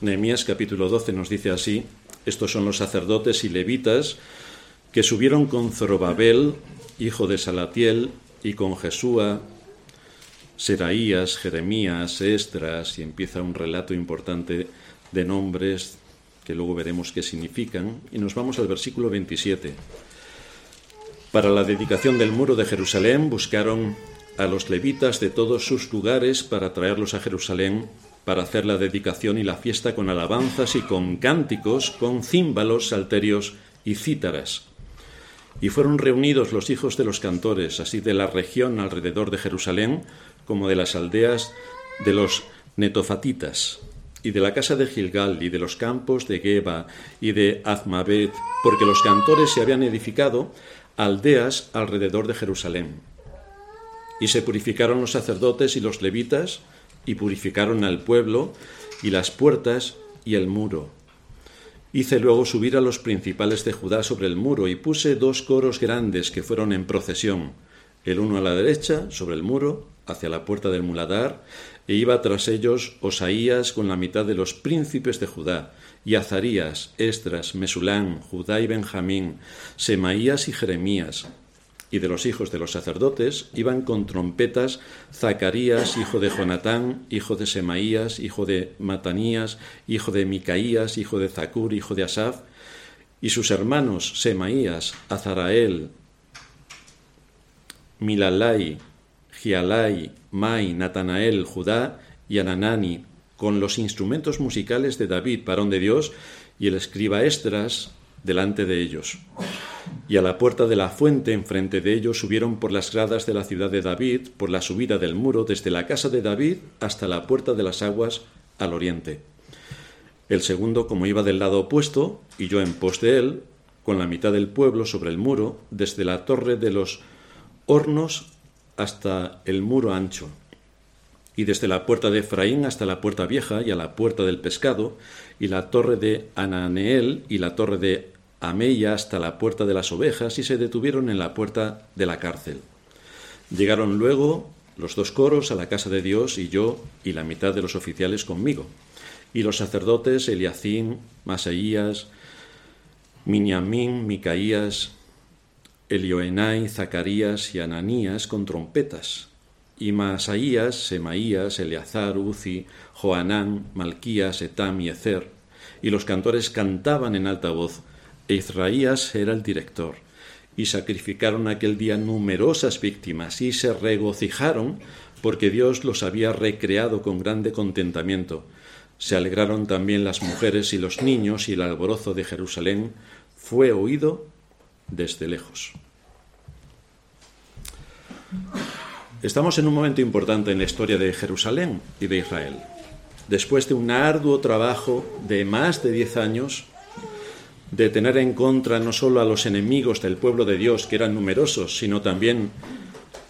Nehemías capítulo 12 nos dice así, estos son los sacerdotes y levitas que subieron con Zorobabel, hijo de Salatiel, y con Jesúa, Seraías, Jeremías, Esdras, y empieza un relato importante de nombres que luego veremos qué significan, y nos vamos al versículo 27. Para la dedicación del muro de Jerusalén buscaron a los levitas de todos sus lugares para traerlos a Jerusalén para hacer la dedicación y la fiesta con alabanzas y con cánticos, con címbalos, salterios y cítaras. Y fueron reunidos los hijos de los cantores, así de la región alrededor de Jerusalén, como de las aldeas de los netofatitas, y de la casa de Gilgal, y de los campos de Geba, y de Azmabet, porque los cantores se habían edificado aldeas alrededor de Jerusalén. Y se purificaron los sacerdotes y los levitas, y purificaron al pueblo, y las puertas, y el muro. Hice luego subir a los principales de Judá sobre el muro, y puse dos coros grandes que fueron en procesión, el uno a la derecha, sobre el muro, hacia la puerta del muladar, e iba tras ellos Osaías con la mitad de los príncipes de Judá, y Azarías, Estras, Mesulán, Judá y Benjamín, Semaías y Jeremías. Y de los hijos de los sacerdotes iban con trompetas Zacarías, hijo de Jonatán, hijo de Semaías, hijo de Matanías, hijo de Micaías, hijo de Zacur, hijo de Asaf, y sus hermanos Semaías, Azarael, Milalai, Gialai, Mai, Natanael, Judá y Ananani, con los instrumentos musicales de David, varón de Dios, y el escriba Estras delante de ellos. Y a la puerta de la fuente enfrente de ellos subieron por las gradas de la ciudad de David, por la subida del muro, desde la casa de David hasta la puerta de las aguas al oriente. El segundo, como iba del lado opuesto, y yo en pos de él, con la mitad del pueblo sobre el muro, desde la torre de los hornos hasta el muro ancho, y desde la puerta de Efraín hasta la puerta vieja y a la puerta del pescado, y la torre de Ananeel y la torre de Ameya hasta la puerta de las ovejas, y se detuvieron en la puerta de la cárcel. Llegaron luego los dos coros a la casa de Dios y yo y la mitad de los oficiales conmigo, y los sacerdotes Eliacín, Masaías, Miniamín, Micaías, Elioenai, Zacarías y Ananías con trompetas, y Masaías, Semaías, Eleazar, Uzi, Joanán, Malquías, Etam y Ezer, y los cantores cantaban en alta voz, Israías era el director, y sacrificaron aquel día numerosas víctimas, y se regocijaron porque Dios los había recreado con grande contentamiento. Se alegraron también las mujeres y los niños, y el alborozo de Jerusalén fue oído desde lejos. Estamos en un momento importante en la historia de Jerusalén y de Israel. Después de un arduo trabajo de más de diez años, de tener en contra no solo a los enemigos del pueblo de Dios, que eran numerosos, sino también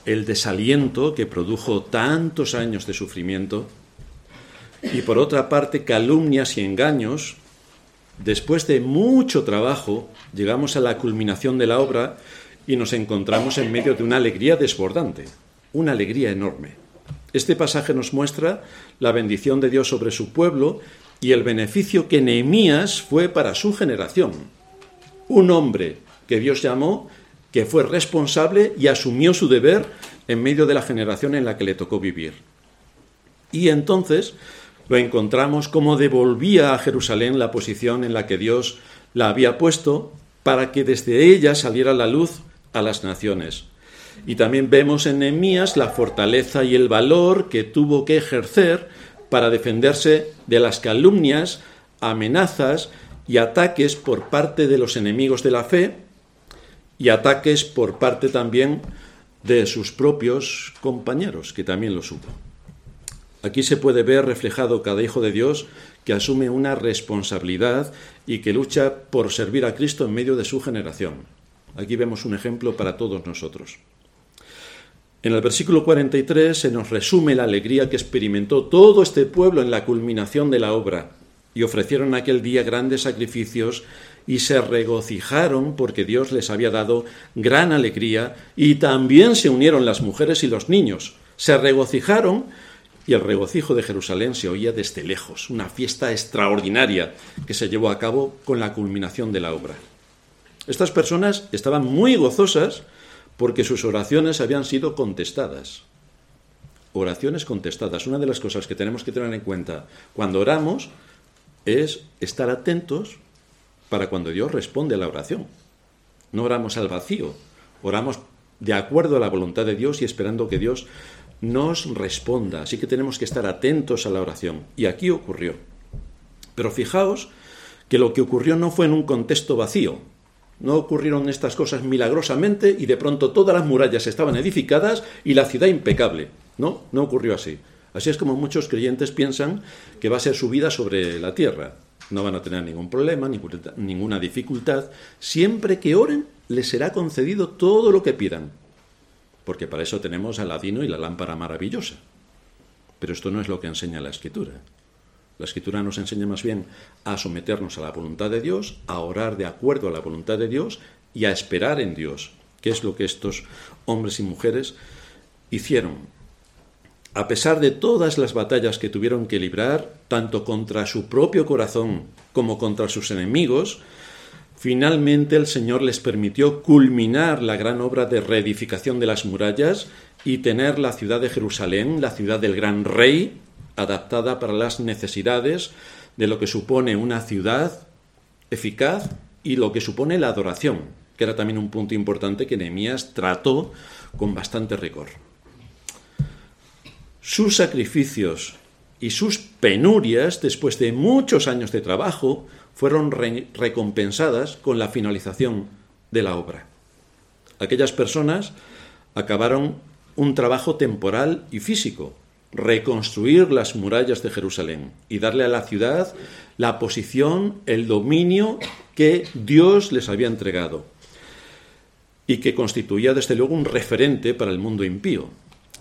el desaliento que produjo tantos años de sufrimiento, y por otra parte calumnias y engaños, después de mucho trabajo llegamos a la culminación de la obra y nos encontramos en medio de una alegría desbordante, una alegría enorme. Este pasaje nos muestra la bendición de Dios sobre su pueblo y el beneficio que Nehemías fue para su generación. Un hombre que Dios llamó, que fue responsable y asumió su deber en medio de la generación en la que le tocó vivir. Y entonces lo encontramos como devolvía a Jerusalén la posición en la que Dios la había puesto para que desde ella saliera la luz a las naciones. Y también vemos en Nehemías la fortaleza y el valor que tuvo que ejercer para defenderse de las calumnias, amenazas y ataques por parte de los enemigos de la fe y ataques por parte también de sus propios compañeros, que también los hubo. Aquí se puede ver reflejado cada hijo de Dios que asume una responsabilidad y que lucha por servir a Cristo en medio de su generación. Aquí vemos un ejemplo para todos nosotros. En el versículo 43 se nos resume la alegría que experimentó todo este pueblo en la culminación de la obra, y ofrecieron aquel día grandes sacrificios y se regocijaron porque Dios les había dado gran alegría, y también se unieron las mujeres y los niños. Se regocijaron y el regocijo de Jerusalén se oía desde lejos, una fiesta extraordinaria que se llevó a cabo con la culminación de la obra. Estas personas estaban muy gozosas porque sus oraciones habían sido contestadas. Oraciones contestadas. Una de las cosas que tenemos que tener en cuenta cuando oramos es estar atentos para cuando Dios responde a la oración. No oramos al vacío, oramos de acuerdo a la voluntad de Dios y esperando que Dios nos responda. Así que tenemos que estar atentos a la oración. Y aquí ocurrió. Pero fijaos que lo que ocurrió no fue en un contexto vacío. No ocurrieron estas cosas milagrosamente y de pronto todas las murallas estaban edificadas y la ciudad impecable. No, no ocurrió así. Así es como muchos creyentes piensan que va a ser su vida sobre la tierra. No van a tener ningún problema, ninguna dificultad. Siempre que oren, les será concedido todo lo que pidan porque para eso tenemos al ladino y la lámpara maravillosa. Pero esto no es lo que enseña la escritura. La escritura nos enseña más bien a someternos a la voluntad de Dios, a orar de acuerdo a la voluntad de Dios y a esperar en Dios, que es lo que estos hombres y mujeres hicieron. A pesar de todas las batallas que tuvieron que librar, tanto contra su propio corazón como contra sus enemigos, Finalmente el Señor les permitió culminar la gran obra de reedificación de las murallas y tener la ciudad de Jerusalén, la ciudad del gran rey, adaptada para las necesidades de lo que supone una ciudad eficaz y lo que supone la adoración, que era también un punto importante que Nehemías trató con bastante rigor. Sus sacrificios y sus penurias, después de muchos años de trabajo, fueron recompensadas con la finalización de la obra. Aquellas personas acabaron un trabajo temporal y físico, reconstruir las murallas de Jerusalén y darle a la ciudad la posición, el dominio que Dios les había entregado y que constituía desde luego un referente para el mundo impío.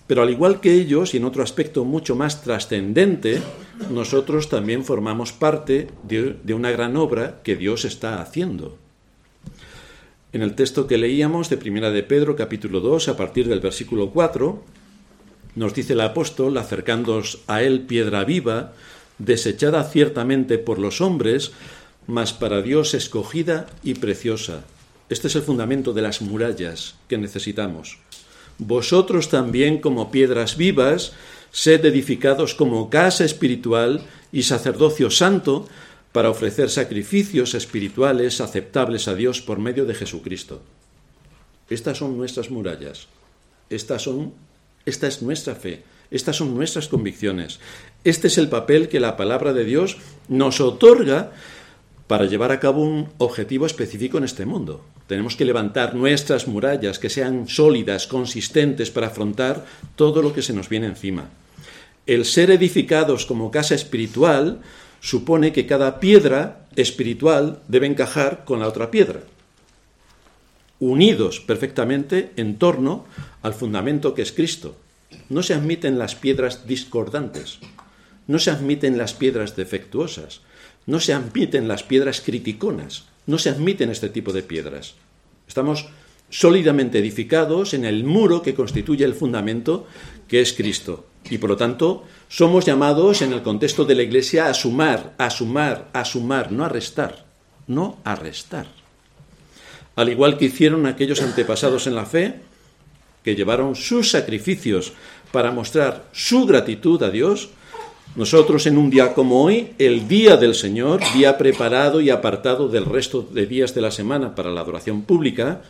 Pero al igual que ellos, y en otro aspecto mucho más trascendente, nosotros también formamos parte de, una gran obra que Dios está haciendo. En el texto que leíamos de Primera de Pedro, capítulo 2, a partir del versículo 4, nos dice el apóstol, acercándoos a él piedra viva, desechada ciertamente por los hombres, mas para Dios escogida y preciosa. Este es el fundamento de las murallas que necesitamos. Vosotros también como piedras vivas, sed edificados como casa espiritual y sacerdocio santo para ofrecer sacrificios espirituales aceptables a Dios por medio de Jesucristo. Estas son nuestras murallas. Estas son esta es nuestra fe. Estas son nuestras convicciones. Este es el papel que la palabra de Dios nos otorga para llevar a cabo un objetivo específico en este mundo. Tenemos que levantar nuestras murallas que sean sólidas, consistentes para afrontar todo lo que se nos viene encima. El ser edificados como casa espiritual supone que cada piedra espiritual debe encajar con la otra piedra, unidos perfectamente en torno al fundamento que es Cristo. No se admiten las piedras discordantes, no se admiten las piedras defectuosas, no se admiten las piedras criticonas, no se admiten este tipo de piedras. Estamos sólidamente edificados en el muro que constituye el fundamento que es Cristo. Y por lo tanto, somos llamados en el contexto de la Iglesia a sumar, a sumar, a sumar, no a restar, no a restar. Al igual que hicieron aquellos antepasados en la fe, que llevaron sus sacrificios para mostrar su gratitud a Dios, nosotros en un día como hoy, el día del Señor, día preparado y apartado del resto de días de la semana para la adoración pública,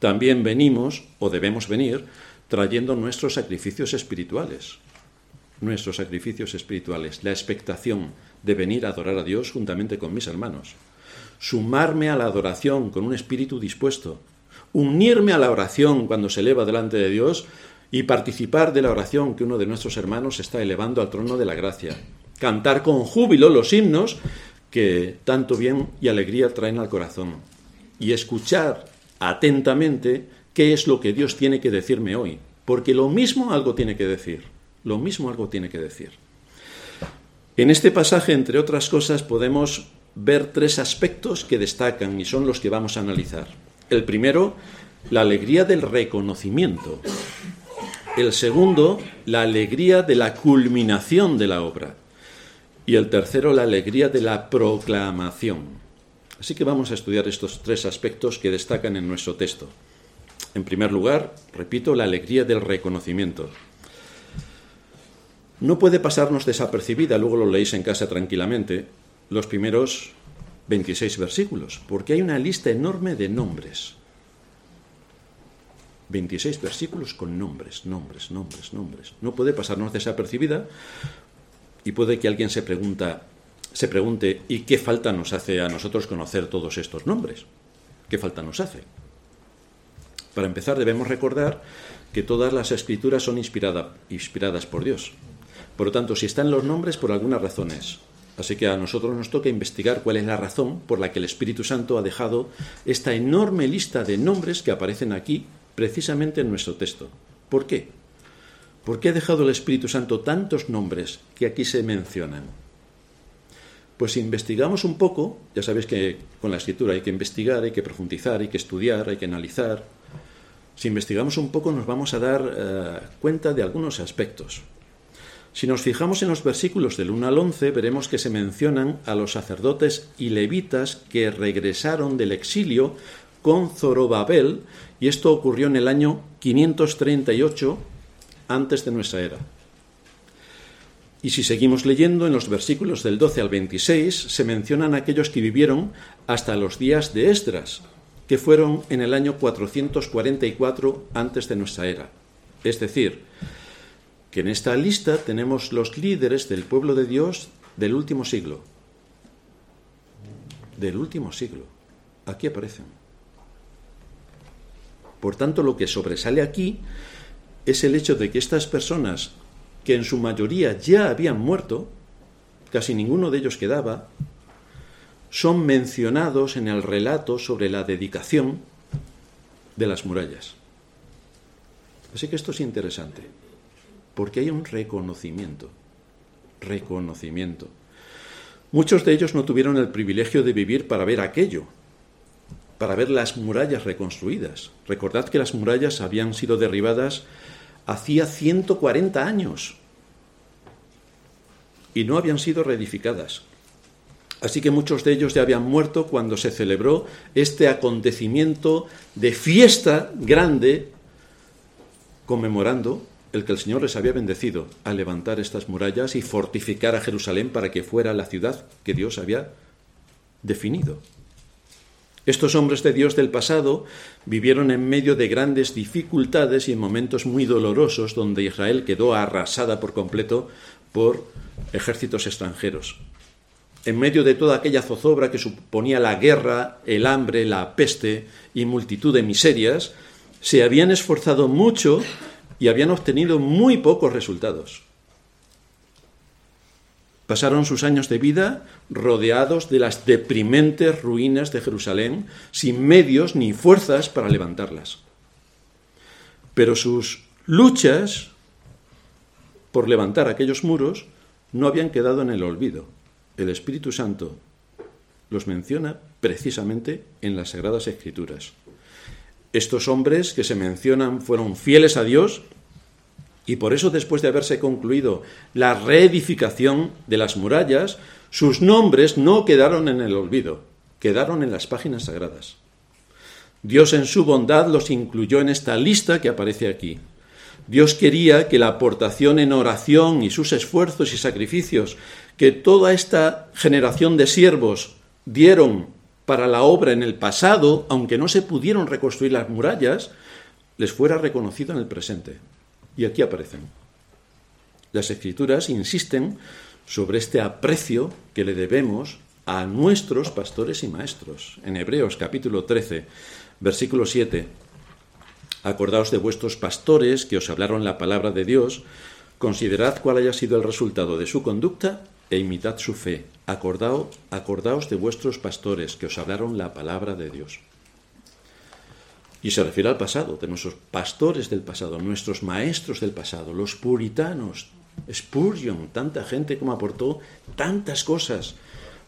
también venimos, o debemos venir, trayendo nuestros sacrificios espirituales. Nuestros sacrificios espirituales, la expectación de venir a adorar a Dios juntamente con mis hermanos. Sumarme a la adoración con un espíritu dispuesto. Unirme a la oración cuando se eleva delante de Dios y participar de la oración que uno de nuestros hermanos está elevando al trono de la gracia. Cantar con júbilo los himnos que tanto bien y alegría traen al corazón. Y escuchar atentamente qué es lo que Dios tiene que decirme hoy. Porque lo mismo algo tiene que decir. Lo mismo algo tiene que decir. En este pasaje, entre otras cosas, podemos ver tres aspectos que destacan y son los que vamos a analizar. El primero, la alegría del reconocimiento El segundo, la alegría de la culminación de la obra. Y el tercero, la alegría de la proclamación. Así que vamos a estudiar estos tres aspectos que destacan en nuestro texto. En primer lugar, repito, la alegría del reconocimiento. No puede pasarnos desapercibida, luego lo leéis en casa tranquilamente, los primeros 26 versículos, porque hay una lista enorme de nombres. 26 versículos con nombres, nombres, nombres, nombres. No puede pasarnos desapercibida y puede que alguien se pregunta, se pregunte, ¿y qué falta nos hace a nosotros conocer todos estos nombres? ¿Qué falta nos hace? Para empezar, debemos recordar que todas las escrituras son inspiradas por Dios. Por lo tanto, si están los nombres, por algunas razones. Así que a nosotros nos toca investigar cuál es la razón por la que el Espíritu Santo ha dejado esta enorme lista de nombres que aparecen aquí, precisamente en nuestro texto. ¿Por qué? ¿Por qué ha dejado el Espíritu Santo tantos nombres que aquí se mencionan? Pues si investigamos un poco, ya sabéis que con la escritura hay que investigar, hay que profundizar, hay que estudiar, hay que analizar. Si investigamos un poco nos vamos a dar eh, cuenta de algunos aspectos. Si nos fijamos en los versículos del 1 al 11, veremos que se mencionan a los sacerdotes y levitas que regresaron del exilio con Zorobabel, y esto ocurrió en el año 538 antes de nuestra era. Y si seguimos leyendo, en los versículos del 12 al 26 se mencionan aquellos que vivieron hasta los días de Esdras, que fueron en el año 444 antes de nuestra era. Es decir, que en esta lista tenemos los líderes del pueblo de Dios del último siglo. Del último siglo. Aquí aparecen. Por tanto, lo que sobresale aquí es el hecho de que estas personas, que en su mayoría ya habían muerto, casi ninguno de ellos quedaba, son mencionados en el relato sobre la dedicación de las murallas. Así que esto es interesante porque hay un reconocimiento, reconocimiento. Muchos de ellos no tuvieron el privilegio de vivir para ver aquello, para ver las murallas reconstruidas. Recordad que las murallas habían sido derribadas hacía 140 años y no habían sido reedificadas. Así que muchos de ellos ya habían muerto cuando se celebró este acontecimiento de fiesta grande conmemorando el que el Señor les había bendecido a levantar estas murallas y fortificar a Jerusalén para que fuera la ciudad que Dios había definido. Estos hombres de Dios del pasado vivieron en medio de grandes dificultades y en momentos muy dolorosos donde Israel quedó arrasada por completo por ejércitos extranjeros. En medio de toda aquella zozobra que suponía la guerra, el hambre, la peste y multitud de miserias, se habían esforzado mucho y habían obtenido muy pocos resultados. Pasaron sus años de vida rodeados de las deprimentes ruinas de Jerusalén, sin medios ni fuerzas para levantarlas. Pero sus luchas por levantar aquellos muros no habían quedado en el olvido. El Espíritu Santo los menciona precisamente en las Sagradas Escrituras. Estos hombres que se mencionan fueron fieles a Dios y por eso después de haberse concluido la reedificación de las murallas, sus nombres no quedaron en el olvido, quedaron en las páginas sagradas. Dios en su bondad los incluyó en esta lista que aparece aquí. Dios quería que la aportación en oración y sus esfuerzos y sacrificios que toda esta generación de siervos dieron para la obra en el pasado, aunque no se pudieron reconstruir las murallas, les fuera reconocido en el presente. Y aquí aparecen. Las escrituras insisten sobre este aprecio que le debemos a nuestros pastores y maestros. En Hebreos capítulo 13, versículo 7, acordaos de vuestros pastores que os hablaron la palabra de Dios, considerad cuál haya sido el resultado de su conducta e imitad su fe. Acordaos, de vuestros pastores que os hablaron la palabra de Dios. Y se refiere al pasado, de nuestros pastores del pasado, nuestros maestros del pasado, los puritanos, Spurgeon, tanta gente como aportó tantas cosas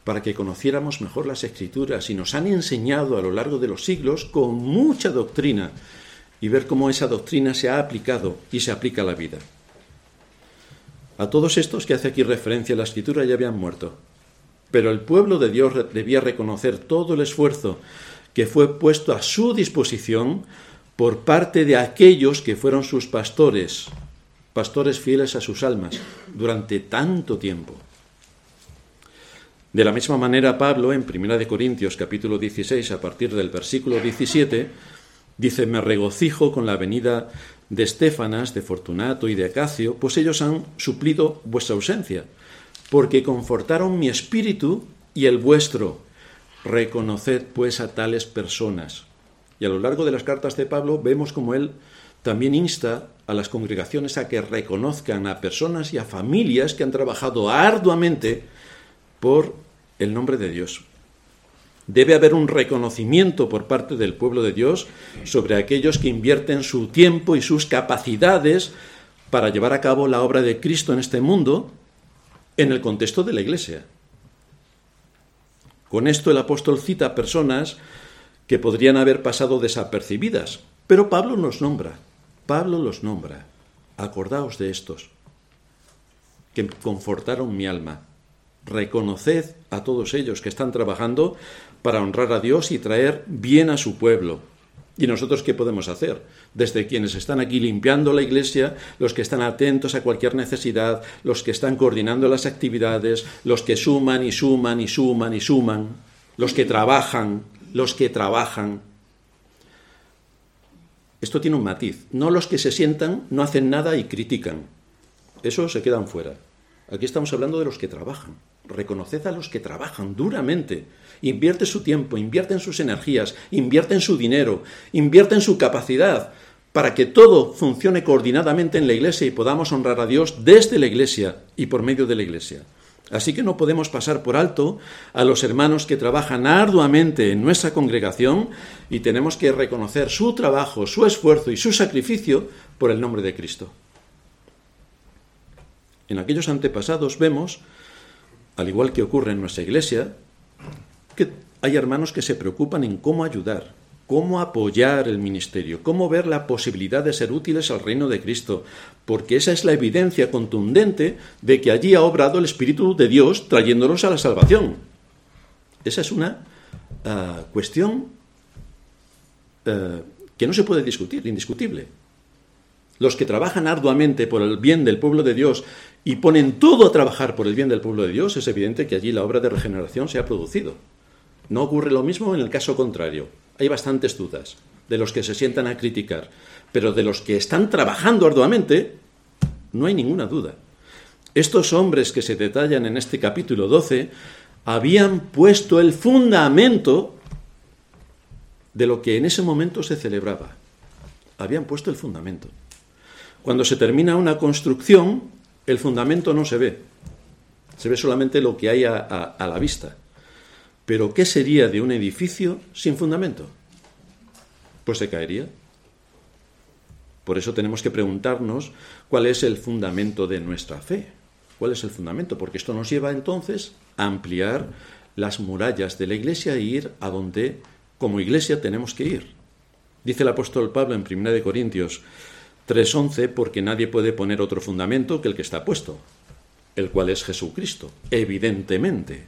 para que conociéramos mejor las escrituras y nos han enseñado a lo largo de los siglos con mucha doctrina y ver cómo esa doctrina se ha aplicado y se aplica a la vida. A todos estos que hace aquí referencia la escritura ya habían muerto, pero el pueblo de Dios debía reconocer todo el esfuerzo que fue puesto a su disposición por parte de aquellos que fueron sus pastores, pastores fieles a sus almas, durante tanto tiempo. De la misma manera, Pablo, en 1 Corintios capítulo 16, a partir del versículo 17, dice, me regocijo con la venida de Estefanas, de Fortunato y de Acacio, pues ellos han suplido vuestra ausencia, porque confortaron mi espíritu y el vuestro. Reconoced pues a tales personas. Y a lo largo de las cartas de Pablo vemos como él también insta a las congregaciones a que reconozcan a personas y a familias que han trabajado arduamente por el nombre de Dios. Debe haber un reconocimiento por parte del pueblo de Dios sobre aquellos que invierten su tiempo y sus capacidades para llevar a cabo la obra de Cristo en este mundo en el contexto de la Iglesia. Con esto el apóstol cita personas que podrían haber pasado desapercibidas, pero Pablo nos nombra, Pablo los nombra. Acordaos de estos, que confortaron mi alma, reconoced a todos ellos que están trabajando para honrar a Dios y traer bien a su pueblo. ¿Y nosotros qué podemos hacer? Desde quienes están aquí limpiando la iglesia, los que están atentos a cualquier necesidad, los que están coordinando las actividades, los que suman y suman y suman y suman, los que trabajan, los que trabajan. Esto tiene un matiz. No los que se sientan, no hacen nada y critican. Eso se quedan fuera. Aquí estamos hablando de los que trabajan. Reconoced a los que trabajan duramente. Invierte su tiempo, invierte en sus energías, invierte en su dinero, invierte en su capacidad para que todo funcione coordinadamente en la Iglesia y podamos honrar a Dios desde la Iglesia y por medio de la Iglesia. Así que no podemos pasar por alto a los hermanos que trabajan arduamente en nuestra congregación y tenemos que reconocer su trabajo, su esfuerzo y su sacrificio por el nombre de Cristo. En aquellos antepasados vemos, al igual que ocurre en nuestra iglesia, que hay hermanos que se preocupan en cómo ayudar, cómo apoyar el ministerio, cómo ver la posibilidad de ser útiles al reino de Cristo, porque esa es la evidencia contundente de que allí ha obrado el Espíritu de Dios trayéndolos a la salvación. Esa es una ah, cuestión ah, que no se puede discutir, indiscutible. Los que trabajan arduamente por el bien del pueblo de Dios y ponen todo a trabajar por el bien del pueblo de Dios, es evidente que allí la obra de regeneración se ha producido. No ocurre lo mismo en el caso contrario. Hay bastantes dudas de los que se sientan a criticar, pero de los que están trabajando arduamente, no hay ninguna duda. Estos hombres que se detallan en este capítulo 12 habían puesto el fundamento de lo que en ese momento se celebraba. Habían puesto el fundamento. Cuando se termina una construcción, el fundamento no se ve, se ve solamente lo que hay a, la vista. Pero ¿qué sería de un edificio sin fundamento? Pues se caería. Por eso tenemos que preguntarnos cuál es el fundamento de nuestra fe. ¿Cuál es el fundamento? Porque esto nos lleva entonces a ampliar las murallas de la iglesia e ir a donde como iglesia tenemos que ir. Dice el apóstol Pablo en 1 Corintios 3.11 porque nadie puede poner otro fundamento que el que está puesto, el cual es Jesucristo, evidentemente.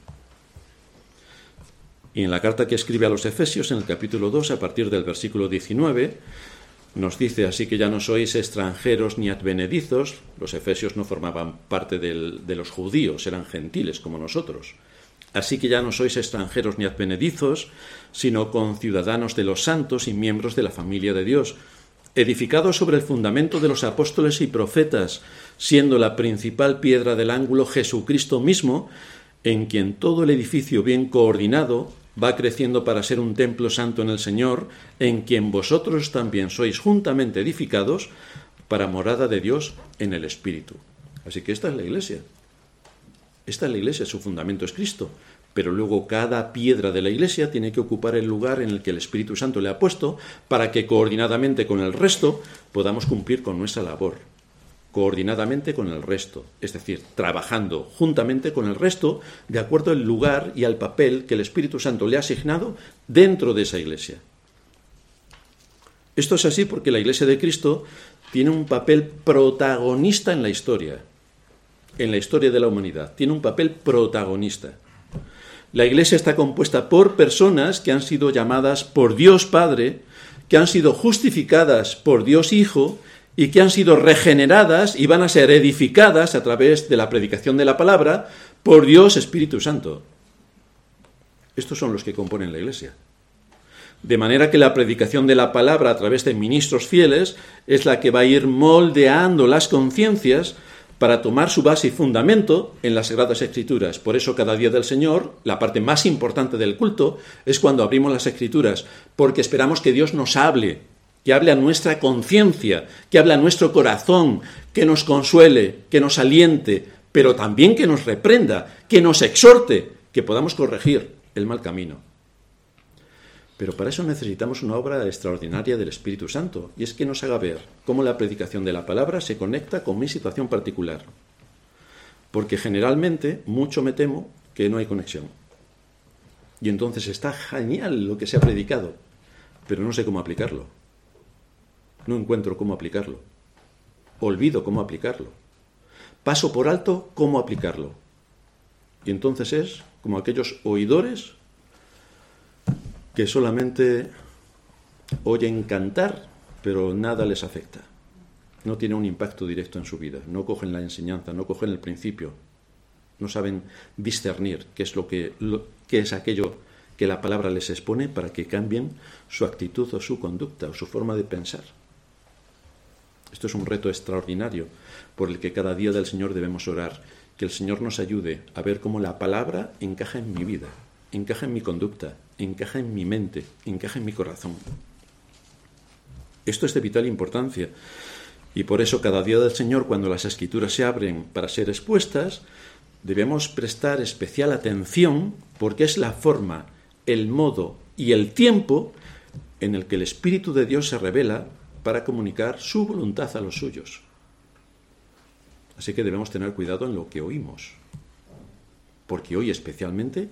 Y en la carta que escribe a los Efesios, en el capítulo 2, a partir del versículo 19, nos dice, así que ya no sois extranjeros ni advenedizos, los efesios no formaban parte de los judíos, eran gentiles como nosotros. Así que ya no sois extranjeros ni advenedizos, sino conciudadanos de los santos y miembros de la familia de Dios, edificado sobre el fundamento de los apóstoles y profetas, siendo la principal piedra del ángulo Jesucristo mismo, en quien todo el edificio bien coordinado va creciendo para ser un templo santo en el Señor, en quien vosotros también sois juntamente edificados para morada de Dios en el Espíritu. Así que esta es la iglesia. Esta es la iglesia, su fundamento es Cristo pero luego cada piedra de la iglesia tiene que ocupar el lugar en el que el Espíritu Santo le ha puesto para que coordinadamente con el resto podamos cumplir con nuestra labor. Coordinadamente con el resto, es decir, trabajando juntamente con el resto de acuerdo al lugar y al papel que el Espíritu Santo le ha asignado dentro de esa iglesia. Esto es así porque la Iglesia de Cristo tiene un papel protagonista en la historia, en la historia de la humanidad. Tiene un papel protagonista. La Iglesia está compuesta por personas que han sido llamadas por Dios Padre, que han sido justificadas por Dios Hijo y que han sido regeneradas y van a ser edificadas a través de la predicación de la palabra por Dios Espíritu Santo. Estos son los que componen la Iglesia. De manera que la predicación de la palabra a través de ministros fieles es la que va a ir moldeando las conciencias para tomar su base y fundamento en las Sagradas Escrituras. Por eso cada día del Señor, la parte más importante del culto, es cuando abrimos las Escrituras, porque esperamos que Dios nos hable, que hable a nuestra conciencia, que hable a nuestro corazón, que nos consuele, que nos aliente, pero también que nos reprenda, que nos exhorte, que podamos corregir el mal camino. Pero para eso necesitamos una obra extraordinaria del Espíritu Santo, y es que nos haga ver cómo la predicación de la palabra se conecta con mi situación particular. Porque generalmente, mucho me temo que no hay conexión. Y entonces está genial lo que se ha predicado, pero no sé cómo aplicarlo. No encuentro cómo aplicarlo. Olvido cómo aplicarlo. Paso por alto cómo aplicarlo. Y entonces es como aquellos oidores que solamente oyen cantar, pero nada les afecta. No tiene un impacto directo en su vida. No cogen la enseñanza, no cogen el principio. No saben discernir qué es, lo que, qué es aquello que la palabra les expone para que cambien su actitud o su conducta o su forma de pensar. Esto es un reto extraordinario por el que cada día del Señor debemos orar, que el Señor nos ayude a ver cómo la palabra encaja en mi vida, encaja en mi conducta, encaja en mi mente, encaja en mi corazón. Esto es de vital importancia. Y por eso cada día del Señor, cuando las escrituras se abren para ser expuestas, debemos prestar especial atención porque es la forma, el modo y el tiempo en el que el Espíritu de Dios se revela para comunicar su voluntad a los suyos. Así que debemos tener cuidado en lo que oímos, porque hoy especialmente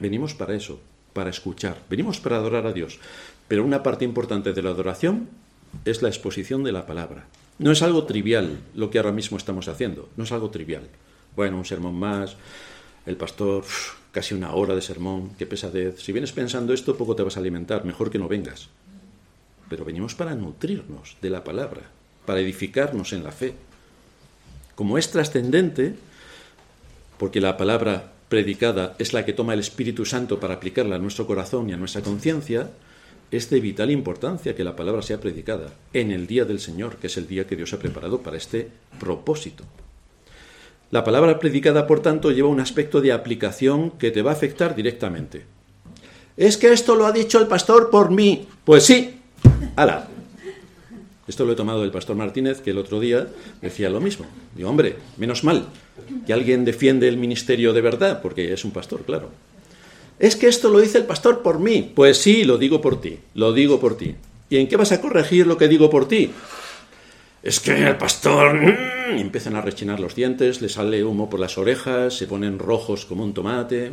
venimos para eso, para escuchar, venimos para adorar a Dios. Pero una parte importante de la adoración es la exposición de la palabra. No es algo trivial lo que ahora mismo estamos haciendo, no es algo trivial. Bueno, un sermón más, el pastor, casi una hora de sermón, qué pesadez. Si vienes pensando esto, poco te vas a alimentar, mejor que no vengas. Pero venimos para nutrirnos de la palabra, para edificarnos en la fe. Como es trascendente, porque la palabra predicada es la que toma el Espíritu Santo para aplicarla a nuestro corazón y a nuestra conciencia, es de vital importancia que la palabra sea predicada en el día del Señor, que es el día que Dios ha preparado para este propósito. La palabra predicada, por tanto, lleva un aspecto de aplicación que te va a afectar directamente. Es que esto lo ha dicho el pastor por mí. Pues sí. ¡Hala! Esto lo he tomado del pastor Martínez, que el otro día decía lo mismo. Digo, hombre, menos mal que alguien defiende el ministerio de verdad, porque es un pastor, claro. Es que esto lo dice el pastor por mí. Pues sí, lo digo por ti, lo digo por ti. ¿Y en qué vas a corregir lo que digo por ti? Es que el pastor... Mm", y empiezan a rechinar los dientes, le sale humo por las orejas, se ponen rojos como un tomate.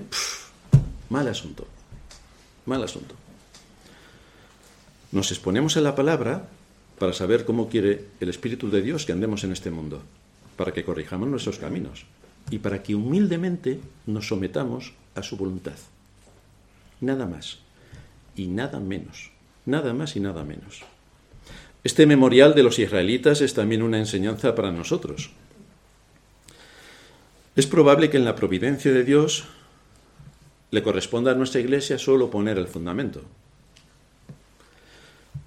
mal asunto, mal asunto. Nos exponemos en la palabra para saber cómo quiere el Espíritu de Dios que andemos en este mundo, para que corrijamos nuestros caminos y para que humildemente nos sometamos a su voluntad. Nada más y nada menos. Nada más y nada menos. Este memorial de los israelitas es también una enseñanza para nosotros. Es probable que en la providencia de Dios le corresponda a nuestra iglesia solo poner el fundamento,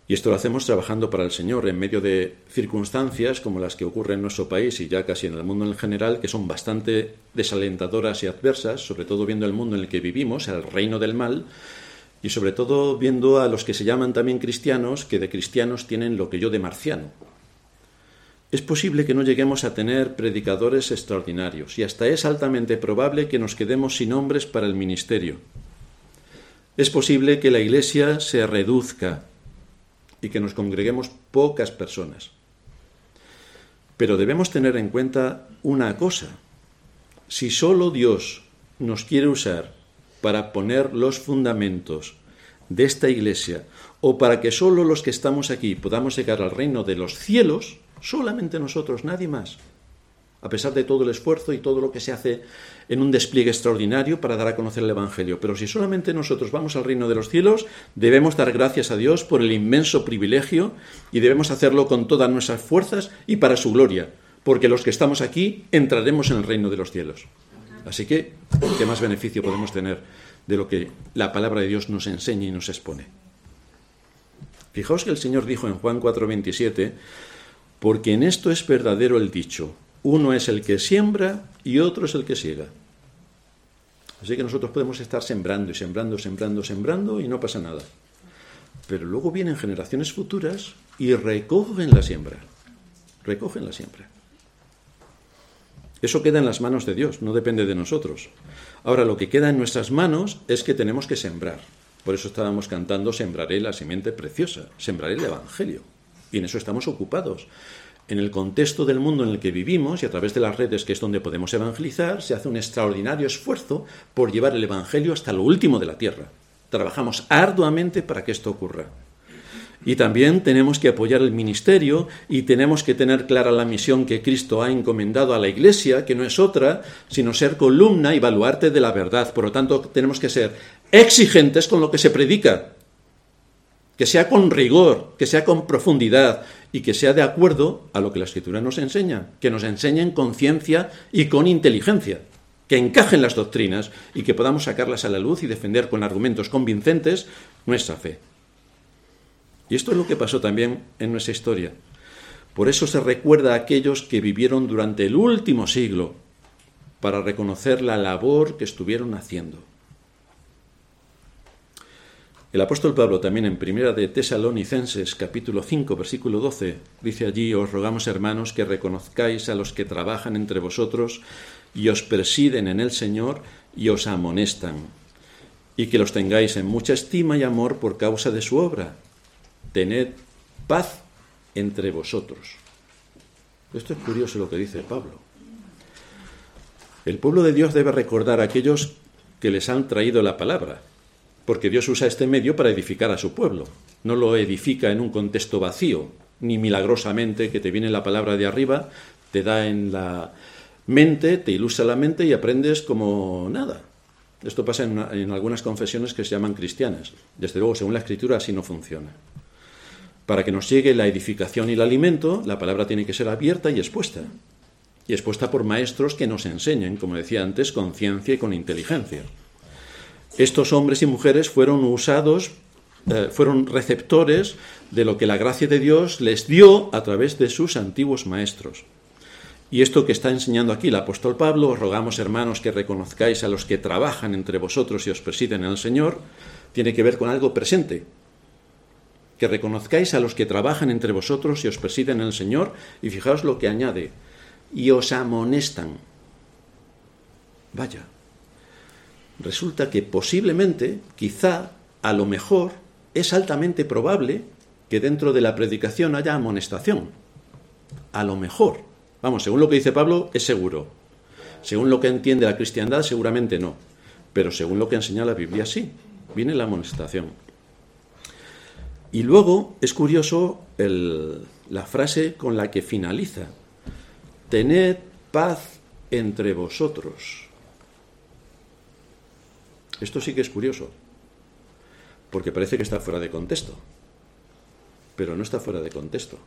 y esto lo hacemos trabajando para el Señor en medio de circunstancias como las que ocurren en nuestro país y ya casi en el mundo en general, que son bastante desalentadoras y adversas, sobre todo viendo el mundo en el que vivimos, el reino del mal, y sobre todo viendo a los que se llaman también cristianos, que de cristianos tienen lo que yo de marciano. Es posible que no lleguemos a tener predicadores extraordinarios y hasta es altamente probable que nos quedemos sin hombres para el ministerio. Es posible que la Iglesia se reduzca y que nos congreguemos pocas personas. Pero debemos tener en cuenta una cosa. Si solo Dios nos quiere usar para poner los fundamentos de esta iglesia o para que solo los que estamos aquí podamos llegar al reino de los cielos, solamente nosotros, nadie más, a pesar de todo el esfuerzo y todo lo que se hace en un despliegue extraordinario para dar a conocer el Evangelio. Pero si solamente nosotros vamos al reino de los cielos, debemos dar gracias a Dios por el inmenso privilegio y debemos hacerlo con todas nuestras fuerzas y para su gloria, porque los que estamos aquí entraremos en el reino de los cielos. Así que, ¿qué más beneficio podemos tener de lo que la palabra de Dios nos enseña y nos expone? Fijaos que el Señor dijo en Juan 4:27, porque en esto es verdadero el dicho, uno es el que siembra y otro es el que siega. Así que nosotros podemos estar sembrando y sembrando, sembrando, sembrando y no pasa nada. Pero luego vienen generaciones futuras y recogen la siembra. Recogen la siembra. Eso queda en las manos de Dios, no depende de nosotros. Ahora, lo que queda en nuestras manos es que tenemos que sembrar. Por eso estábamos cantando Sembraré la simiente preciosa, sembraré el Evangelio. Y en eso estamos ocupados en el contexto del mundo en el que vivimos y a través de las redes que es donde podemos evangelizar, se hace un extraordinario esfuerzo por llevar el Evangelio hasta lo último de la tierra. Trabajamos arduamente para que esto ocurra. Y también tenemos que apoyar el ministerio y tenemos que tener clara la misión que Cristo ha encomendado a la Iglesia, que no es otra, sino ser columna y baluarte de la verdad. Por lo tanto, tenemos que ser exigentes con lo que se predica, que sea con rigor, que sea con profundidad y que sea de acuerdo a lo que la Escritura nos enseña, que nos enseñen con ciencia y con inteligencia, que encajen las doctrinas y que podamos sacarlas a la luz y defender con argumentos convincentes nuestra fe. Y esto es lo que pasó también en nuestra historia. Por eso se recuerda a aquellos que vivieron durante el último siglo para reconocer la labor que estuvieron haciendo. El apóstol Pablo también en Primera de Tesalonicenses capítulo 5 versículo 12 dice allí os rogamos hermanos que reconozcáis a los que trabajan entre vosotros y os presiden en el Señor y os amonestan y que los tengáis en mucha estima y amor por causa de su obra. Tened paz entre vosotros. Esto es curioso lo que dice Pablo. El pueblo de Dios debe recordar a aquellos que les han traído la palabra, porque Dios usa este medio para edificar a su pueblo. No lo edifica en un contexto vacío, ni milagrosamente que te viene la palabra de arriba, te da en la mente, te ilustra la mente y aprendes como nada. Esto pasa en, en algunas confesiones que se llaman cristianas. Desde luego, según la escritura, así no funciona. Para que nos llegue la edificación y el alimento, la palabra tiene que ser abierta y expuesta. Y expuesta por maestros que nos enseñen, como decía antes, con ciencia y con inteligencia. Estos hombres y mujeres fueron usados, eh, fueron receptores de lo que la gracia de Dios les dio a través de sus antiguos maestros. Y esto que está enseñando aquí el apóstol Pablo, os rogamos hermanos que reconozcáis a los que trabajan entre vosotros y os presiden en el Señor, tiene que ver con algo presente. Que reconozcáis a los que trabajan entre vosotros y os presiden en el Señor, y fijaos lo que añade, y os amonestan. Vaya, resulta que posiblemente, quizá, a lo mejor, es altamente probable que dentro de la predicación haya amonestación. A lo mejor. Vamos, según lo que dice Pablo, es seguro. Según lo que entiende la cristiandad, seguramente no. Pero según lo que enseña la Biblia, sí. Viene la amonestación. Y luego es curioso la frase con la que finaliza. Tened paz entre vosotros. Esto sí que es curioso, porque parece que está fuera de contexto, pero no está fuera de contexto.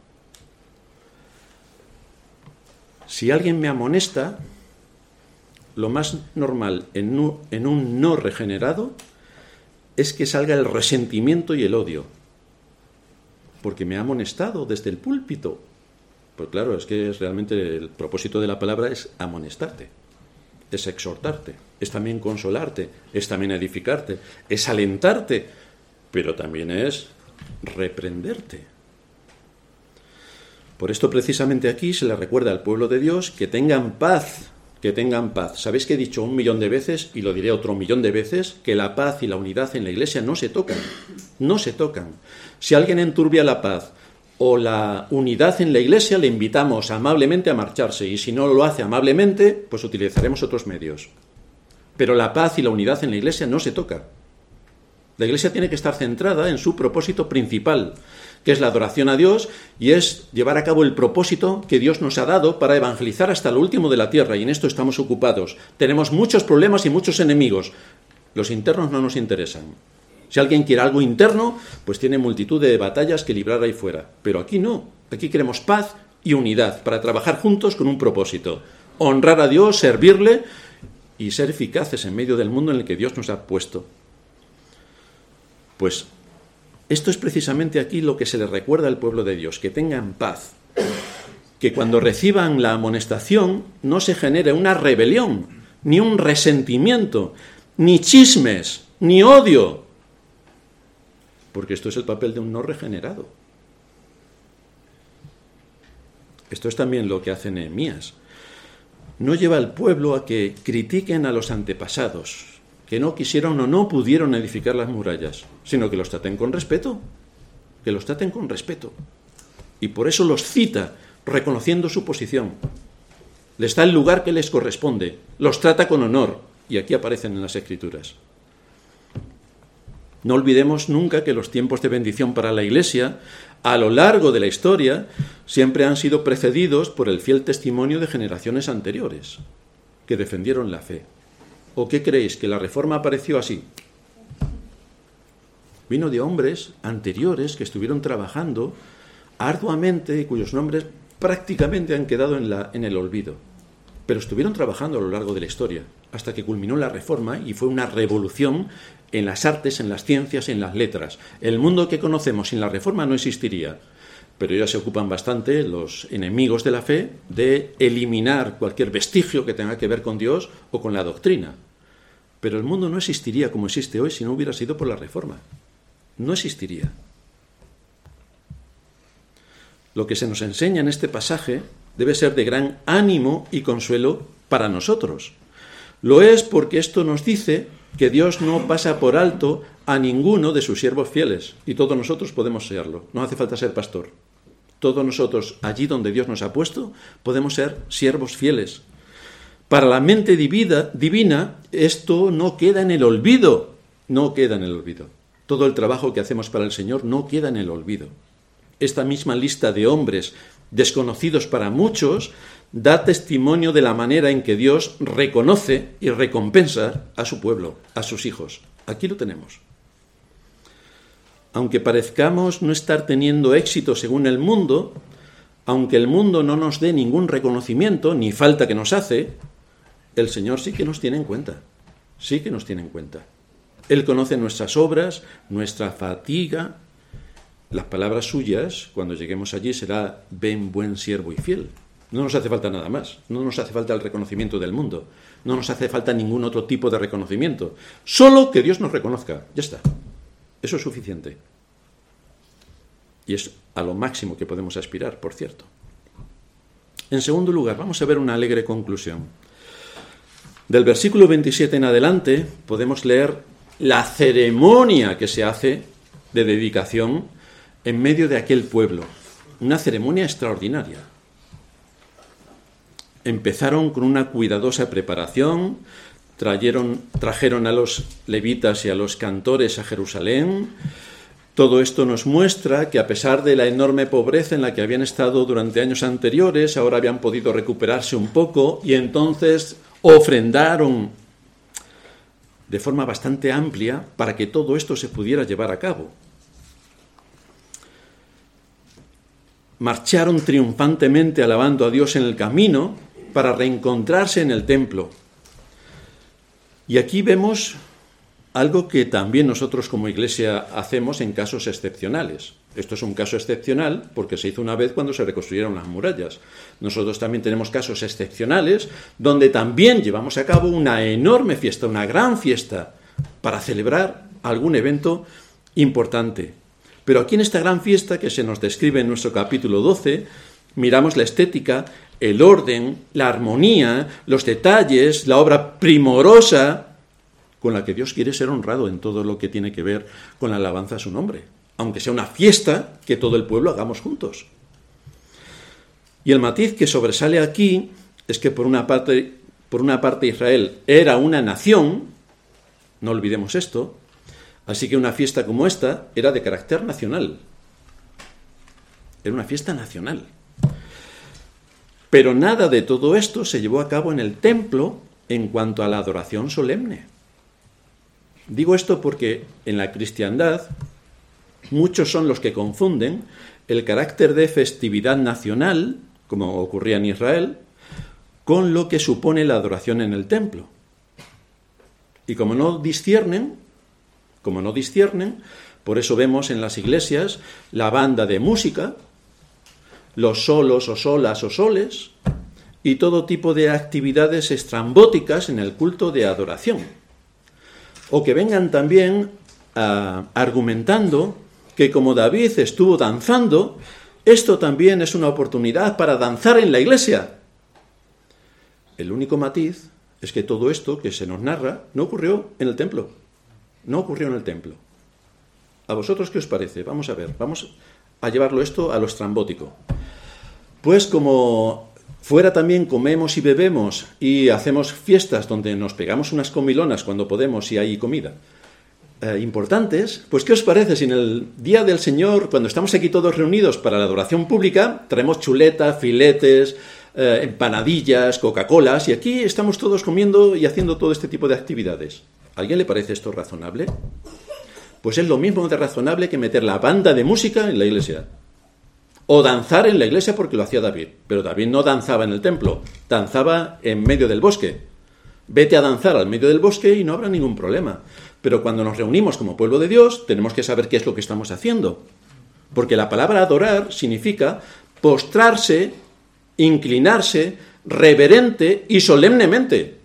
Si alguien me amonesta, lo más normal en un, no regenerado es que salga el resentimiento y el odio, porque me ha amonestado desde el púlpito. Pues claro, es que es realmente el propósito de la palabra es amonestarte es exhortarte, es también consolarte, es también edificarte, es alentarte, pero también es reprenderte. Por esto precisamente aquí se le recuerda al pueblo de Dios que tengan paz, que tengan paz. ¿Sabéis que he dicho un millón de veces, y lo diré otro millón de veces, que la paz y la unidad en la iglesia no se tocan? No se tocan. Si alguien enturbia la paz o la unidad en la Iglesia, le invitamos amablemente a marcharse y si no lo hace amablemente, pues utilizaremos otros medios. Pero la paz y la unidad en la Iglesia no se toca. La iglesia tiene que estar centrada en su propósito principal, que es la adoración a Dios y es llevar a cabo el propósito que Dios nos ha dado para evangelizar hasta lo último de la tierra, y en esto estamos ocupados. Tenemos muchos problemas y muchos enemigos. Los internos no nos interesan. Si alguien quiere algo interno, pues tiene multitud de batallas que librar ahí fuera. Pero aquí no. Aquí queremos paz y unidad para trabajar juntos con un propósito. Honrar a Dios, servirle y ser eficaces en medio del mundo en el que Dios nos ha puesto. Pues esto es precisamente aquí lo que se le recuerda al pueblo de Dios, que tengan paz, que cuando reciban la amonestación no se genere una rebelión, ni un resentimiento, ni chismes, ni odio, porque esto es el papel de un no regenerado. Esto es también lo que hace Nehemías. No lleva al pueblo a que critiquen a los antepasados, que no quisieron o no pudieron edificar las murallas, sino que los traten con respeto, que los traten con respeto. Y por eso los cita, reconociendo su posición. Les da el lugar que les corresponde, los trata con honor, y aquí aparecen en las escrituras. No olvidemos nunca que los tiempos de bendición para la Iglesia, a lo largo de la historia, siempre han sido precedidos por el fiel testimonio de generaciones anteriores, que defendieron la fe. ¿O qué creéis? ¿Que la reforma apareció así? Vino de hombres anteriores que estuvieron trabajando arduamente y cuyos nombres prácticamente han quedado en, la, en el olvido. Pero estuvieron trabajando a lo largo de la historia, hasta que culminó la reforma y fue una revolución en las artes, en las ciencias, en las letras. El mundo que conocemos sin la reforma no existiría. Pero ya se ocupan bastante los enemigos de la fe de eliminar cualquier vestigio que tenga que ver con Dios o con la doctrina. Pero el mundo no existiría como existe hoy si no hubiera sido por la reforma. No existiría. Lo que se nos enseña en este pasaje debe ser de gran ánimo y consuelo para nosotros. Lo es porque esto nos dice que Dios no pasa por alto a ninguno de sus siervos fieles, y todos nosotros podemos serlo. No hace falta ser pastor. Todos nosotros, allí donde Dios nos ha puesto, podemos ser siervos fieles. Para la mente divina, divina, esto no queda en el olvido, no queda en el olvido. Todo el trabajo que hacemos para el Señor no queda en el olvido. Esta misma lista de hombres desconocidos para muchos da testimonio de la manera en que Dios reconoce y recompensa a su pueblo, a sus hijos. Aquí lo tenemos. Aunque parezcamos no estar teniendo éxito según el mundo, aunque el mundo no nos dé ningún reconocimiento, ni falta que nos hace, el Señor sí que nos tiene en cuenta, sí que nos tiene en cuenta. Él conoce nuestras obras, nuestra fatiga. Las palabras suyas, cuando lleguemos allí, será, ven buen siervo y fiel. No nos hace falta nada más, no nos hace falta el reconocimiento del mundo, no nos hace falta ningún otro tipo de reconocimiento, solo que Dios nos reconozca, ya está. Eso es suficiente. Y es a lo máximo que podemos aspirar, por cierto. En segundo lugar, vamos a ver una alegre conclusión. Del versículo 27 en adelante podemos leer la ceremonia que se hace de dedicación en medio de aquel pueblo. Una ceremonia extraordinaria. Empezaron con una cuidadosa preparación, trajeron, trajeron a los levitas y a los cantores a Jerusalén. Todo esto nos muestra que a pesar de la enorme pobreza en la que habían estado durante años anteriores, ahora habían podido recuperarse un poco y entonces ofrendaron de forma bastante amplia para que todo esto se pudiera llevar a cabo. Marcharon triunfantemente alabando a Dios en el camino para reencontrarse en el templo. Y aquí vemos algo que también nosotros como iglesia hacemos en casos excepcionales. Esto es un caso excepcional porque se hizo una vez cuando se reconstruyeron las murallas. Nosotros también tenemos casos excepcionales donde también llevamos a cabo una enorme fiesta, una gran fiesta, para celebrar algún evento importante. Pero aquí en esta gran fiesta que se nos describe en nuestro capítulo 12, miramos la estética, el orden, la armonía, los detalles, la obra primorosa con la que Dios quiere ser honrado en todo lo que tiene que ver con la alabanza a su nombre, aunque sea una fiesta que todo el pueblo hagamos juntos. Y el matiz que sobresale aquí es que por una parte, por una parte Israel era una nación, no olvidemos esto, Así que una fiesta como esta era de carácter nacional. Era una fiesta nacional. Pero nada de todo esto se llevó a cabo en el templo en cuanto a la adoración solemne. Digo esto porque en la cristiandad muchos son los que confunden el carácter de festividad nacional, como ocurría en Israel, con lo que supone la adoración en el templo. Y como no disciernen, como no disciernen, por eso vemos en las iglesias la banda de música, los solos o solas o soles y todo tipo de actividades estrambóticas en el culto de adoración. O que vengan también ah, argumentando que como David estuvo danzando, esto también es una oportunidad para danzar en la iglesia. El único matiz es que todo esto que se nos narra no ocurrió en el templo. No ocurrió en el templo. ¿A vosotros qué os parece? Vamos a ver, vamos a llevarlo esto a lo estrambótico. Pues como fuera también comemos y bebemos y hacemos fiestas donde nos pegamos unas comilonas cuando podemos y hay comida, eh, importantes, pues ¿qué os parece si en el Día del Señor, cuando estamos aquí todos reunidos para la adoración pública, traemos chuleta, filetes, eh, empanadillas, Coca-Colas, y aquí estamos todos comiendo y haciendo todo este tipo de actividades. ¿A alguien le parece esto razonable? Pues es lo mismo de razonable que meter la banda de música en la iglesia. O danzar en la iglesia porque lo hacía David. Pero David no danzaba en el templo, danzaba en medio del bosque. Vete a danzar al medio del bosque y no habrá ningún problema. Pero cuando nos reunimos como pueblo de Dios, tenemos que saber qué es lo que estamos haciendo. Porque la palabra adorar significa postrarse inclinarse reverente y solemnemente.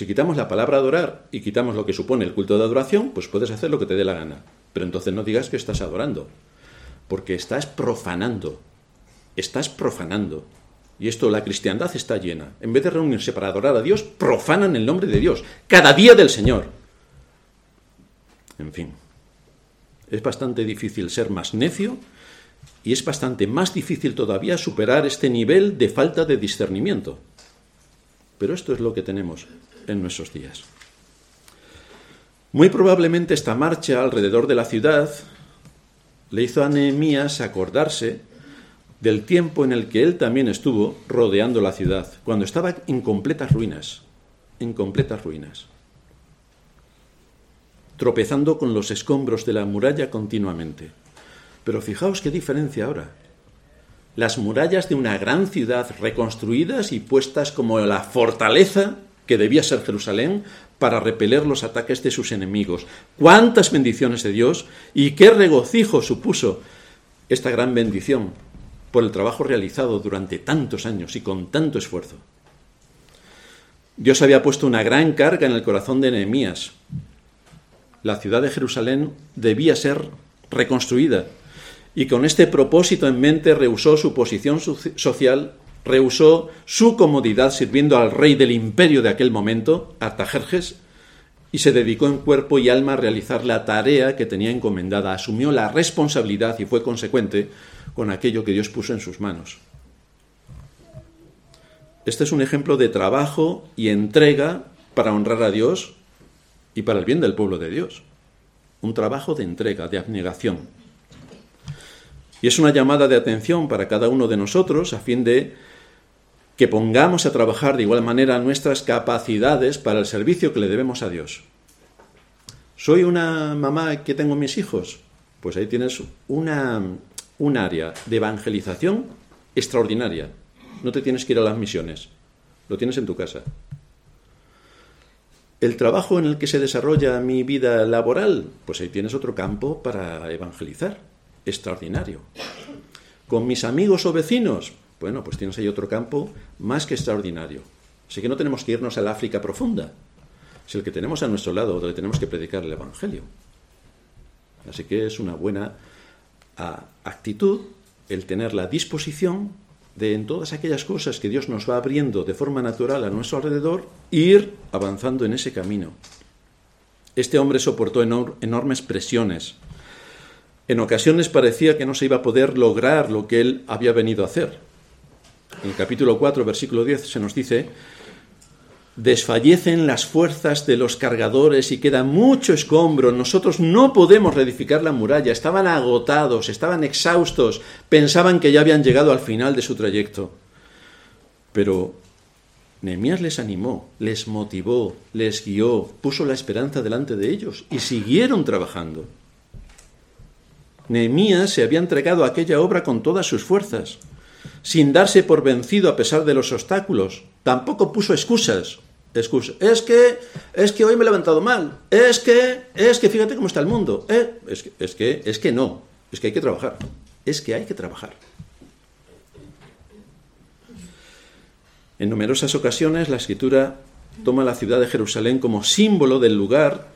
Si quitamos la palabra adorar y quitamos lo que supone el culto de adoración, pues puedes hacer lo que te dé la gana. Pero entonces no digas que estás adorando, porque estás profanando. Estás profanando. Y esto la cristiandad está llena. En vez de reunirse para adorar a Dios, profanan el nombre de Dios, cada día del Señor. En fin, es bastante difícil ser más necio y es bastante más difícil todavía superar este nivel de falta de discernimiento. Pero esto es lo que tenemos en nuestros días. Muy probablemente esta marcha alrededor de la ciudad le hizo a Nehemías acordarse del tiempo en el que él también estuvo rodeando la ciudad, cuando estaba en completas ruinas, en completas ruinas, tropezando con los escombros de la muralla continuamente. Pero fijaos qué diferencia ahora. Las murallas de una gran ciudad reconstruidas y puestas como la fortaleza que debía ser Jerusalén para repeler los ataques de sus enemigos. Cuántas bendiciones de Dios y qué regocijo supuso esta gran bendición por el trabajo realizado durante tantos años y con tanto esfuerzo. Dios había puesto una gran carga en el corazón de Nehemías. La ciudad de Jerusalén debía ser reconstruida y con este propósito en mente rehusó su posición social, rehusó su comodidad sirviendo al rey del imperio de aquel momento, Artajerjes, y se dedicó en cuerpo y alma a realizar la tarea que tenía encomendada, asumió la responsabilidad y fue consecuente con aquello que Dios puso en sus manos. Este es un ejemplo de trabajo y entrega para honrar a Dios y para el bien del pueblo de Dios. Un trabajo de entrega, de abnegación. Y es una llamada de atención para cada uno de nosotros a fin de que pongamos a trabajar de igual manera nuestras capacidades para el servicio que le debemos a Dios. ¿Soy una mamá que tengo mis hijos? Pues ahí tienes una, un área de evangelización extraordinaria. No te tienes que ir a las misiones, lo tienes en tu casa. El trabajo en el que se desarrolla mi vida laboral, pues ahí tienes otro campo para evangelizar extraordinario. Con mis amigos o vecinos, bueno, pues tienes ahí otro campo más que extraordinario. Así que no tenemos que irnos al África profunda. Es el que tenemos a nuestro lado donde tenemos que predicar el Evangelio. Así que es una buena ah, actitud el tener la disposición de en todas aquellas cosas que Dios nos va abriendo de forma natural a nuestro alrededor, ir avanzando en ese camino. Este hombre soportó enormes presiones, en ocasiones parecía que no se iba a poder lograr lo que él había venido a hacer. En el capítulo 4, versículo 10 se nos dice, desfallecen las fuerzas de los cargadores y queda mucho escombro. Nosotros no podemos reedificar la muralla. Estaban agotados, estaban exhaustos, pensaban que ya habían llegado al final de su trayecto. Pero Nehemías les animó, les motivó, les guió, puso la esperanza delante de ellos y siguieron trabajando. Nehemías se había entregado a aquella obra con todas sus fuerzas, sin darse por vencido a pesar de los obstáculos. Tampoco puso excusas. Excusas. Es que, es que hoy me he levantado mal. Es que, es que fíjate cómo está el mundo. Eh, es, que, es que, es que no. Es que hay que trabajar. Es que hay que trabajar. En numerosas ocasiones la escritura toma la ciudad de Jerusalén como símbolo del lugar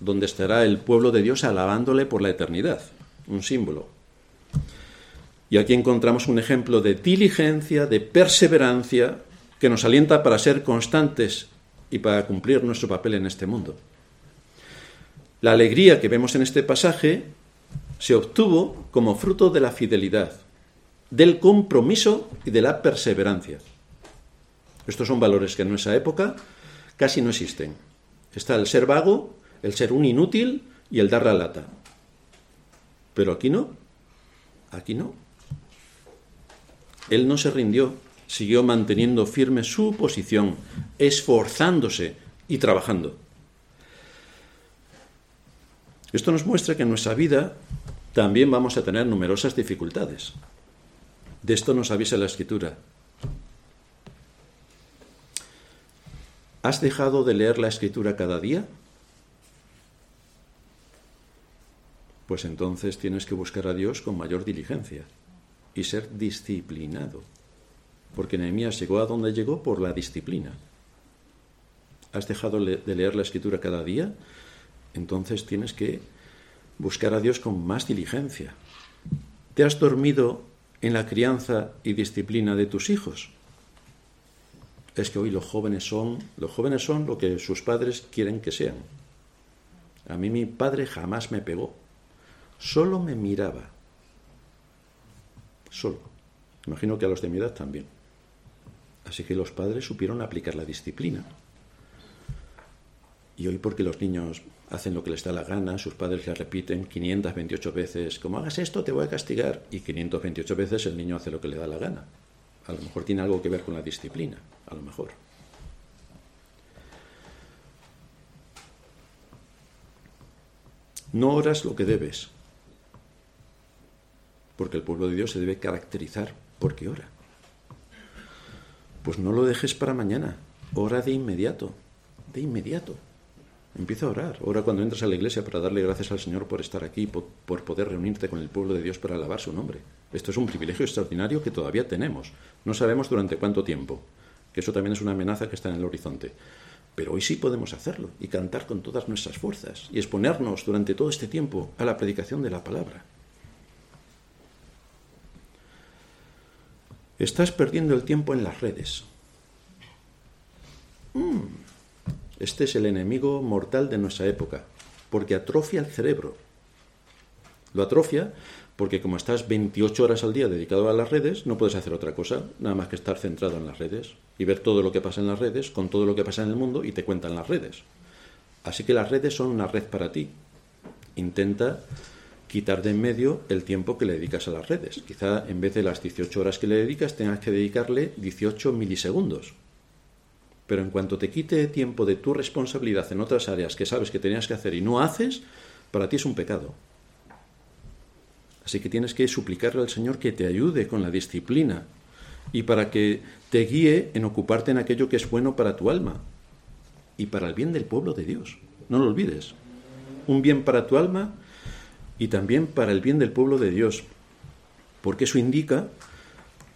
donde estará el pueblo de Dios alabándole por la eternidad, un símbolo. Y aquí encontramos un ejemplo de diligencia, de perseverancia, que nos alienta para ser constantes y para cumplir nuestro papel en este mundo. La alegría que vemos en este pasaje se obtuvo como fruto de la fidelidad, del compromiso y de la perseverancia. Estos son valores que en nuestra época casi no existen. Está el ser vago, el ser un inútil y el dar la lata. Pero aquí no. Aquí no. Él no se rindió, siguió manteniendo firme su posición, esforzándose y trabajando. Esto nos muestra que en nuestra vida también vamos a tener numerosas dificultades. De esto nos avisa la escritura. ¿Has dejado de leer la escritura cada día? Pues entonces tienes que buscar a Dios con mayor diligencia y ser disciplinado. Porque Nehemías llegó a donde llegó por la disciplina. ¿Has dejado de leer la escritura cada día? Entonces tienes que buscar a Dios con más diligencia. ¿Te has dormido en la crianza y disciplina de tus hijos? es que hoy los jóvenes son, los jóvenes son lo que sus padres quieren que sean. A mí mi padre jamás me pegó, solo me miraba, solo. Imagino que a los de mi edad también. Así que los padres supieron aplicar la disciplina. Y hoy porque los niños hacen lo que les da la gana, sus padres les repiten 528 veces, como hagas esto te voy a castigar, y 528 veces el niño hace lo que le da la gana. A lo mejor tiene algo que ver con la disciplina, a lo mejor. No oras lo que debes, porque el pueblo de Dios se debe caracterizar porque ora. Pues no lo dejes para mañana, ora de inmediato, de inmediato. Empieza a orar. Ora cuando entras a la iglesia para darle gracias al Señor por estar aquí, por, por, poder reunirte con el pueblo de Dios para alabar su nombre. Esto es un privilegio extraordinario que todavía tenemos. No sabemos durante cuánto tiempo, que eso también es una amenaza que está en el horizonte. Pero hoy sí podemos hacerlo y cantar con todas nuestras fuerzas y exponernos durante todo este tiempo a la predicación de la palabra. Estás perdiendo el tiempo en las redes. Mm. Este es el enemigo mortal de nuestra época, porque atrofia el cerebro. Lo atrofia porque como estás 28 horas al día dedicado a las redes, no puedes hacer otra cosa, nada más que estar centrado en las redes y ver todo lo que pasa en las redes, con todo lo que pasa en el mundo y te cuentan las redes. Así que las redes son una red para ti. Intenta quitar de en medio el tiempo que le dedicas a las redes. Quizá en vez de las 18 horas que le dedicas, tengas que dedicarle 18 milisegundos. Pero en cuanto te quite tiempo de tu responsabilidad en otras áreas que sabes que tenías que hacer y no haces, para ti es un pecado. Así que tienes que suplicarle al Señor que te ayude con la disciplina y para que te guíe en ocuparte en aquello que es bueno para tu alma y para el bien del pueblo de Dios. No lo olvides. Un bien para tu alma y también para el bien del pueblo de Dios. Porque eso indica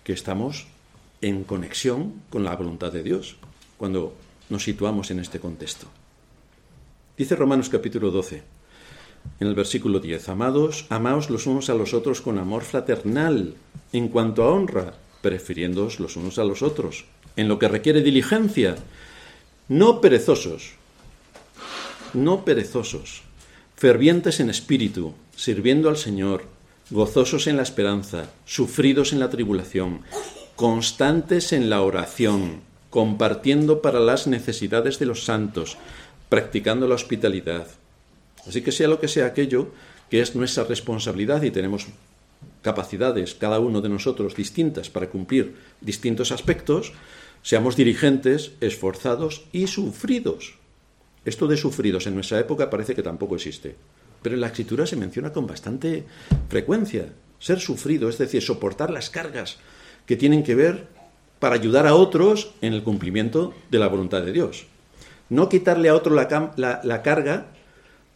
que estamos en conexión con la voluntad de Dios cuando nos situamos en este contexto. Dice Romanos capítulo 12 en el versículo 10, amados, amaos los unos a los otros con amor fraternal, en cuanto a honra, prefiriéndoos los unos a los otros, en lo que requiere diligencia, no perezosos, no perezosos, fervientes en espíritu, sirviendo al Señor, gozosos en la esperanza, sufridos en la tribulación, constantes en la oración, compartiendo para las necesidades de los santos, practicando la hospitalidad. Así que sea lo que sea aquello que es nuestra responsabilidad y tenemos capacidades, cada uno de nosotros, distintas para cumplir distintos aspectos, seamos dirigentes, esforzados y sufridos. Esto de sufridos en nuestra época parece que tampoco existe, pero en la escritura se menciona con bastante frecuencia. Ser sufrido, es decir, soportar las cargas que tienen que ver para ayudar a otros en el cumplimiento de la voluntad de Dios. No quitarle a otro la, carga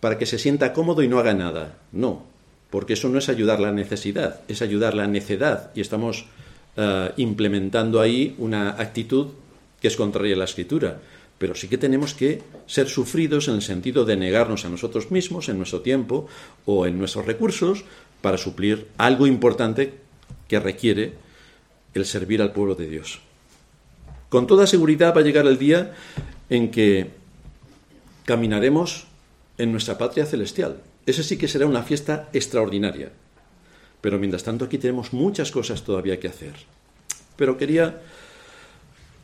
para que se sienta cómodo y no haga nada. No, porque eso no es ayudar la necesidad, es ayudar la necedad. Y estamos eh, implementando ahí una actitud que es contraria a la escritura. Pero sí que tenemos que ser sufridos en el sentido de negarnos a nosotros mismos, en nuestro tiempo o en nuestros recursos, para suplir algo importante que requiere el servir al pueblo de Dios. Con toda seguridad va a llegar el día en que caminaremos en nuestra patria celestial. Ese sí que será una fiesta extraordinaria. Pero mientras tanto aquí tenemos muchas cosas todavía que hacer. Pero quería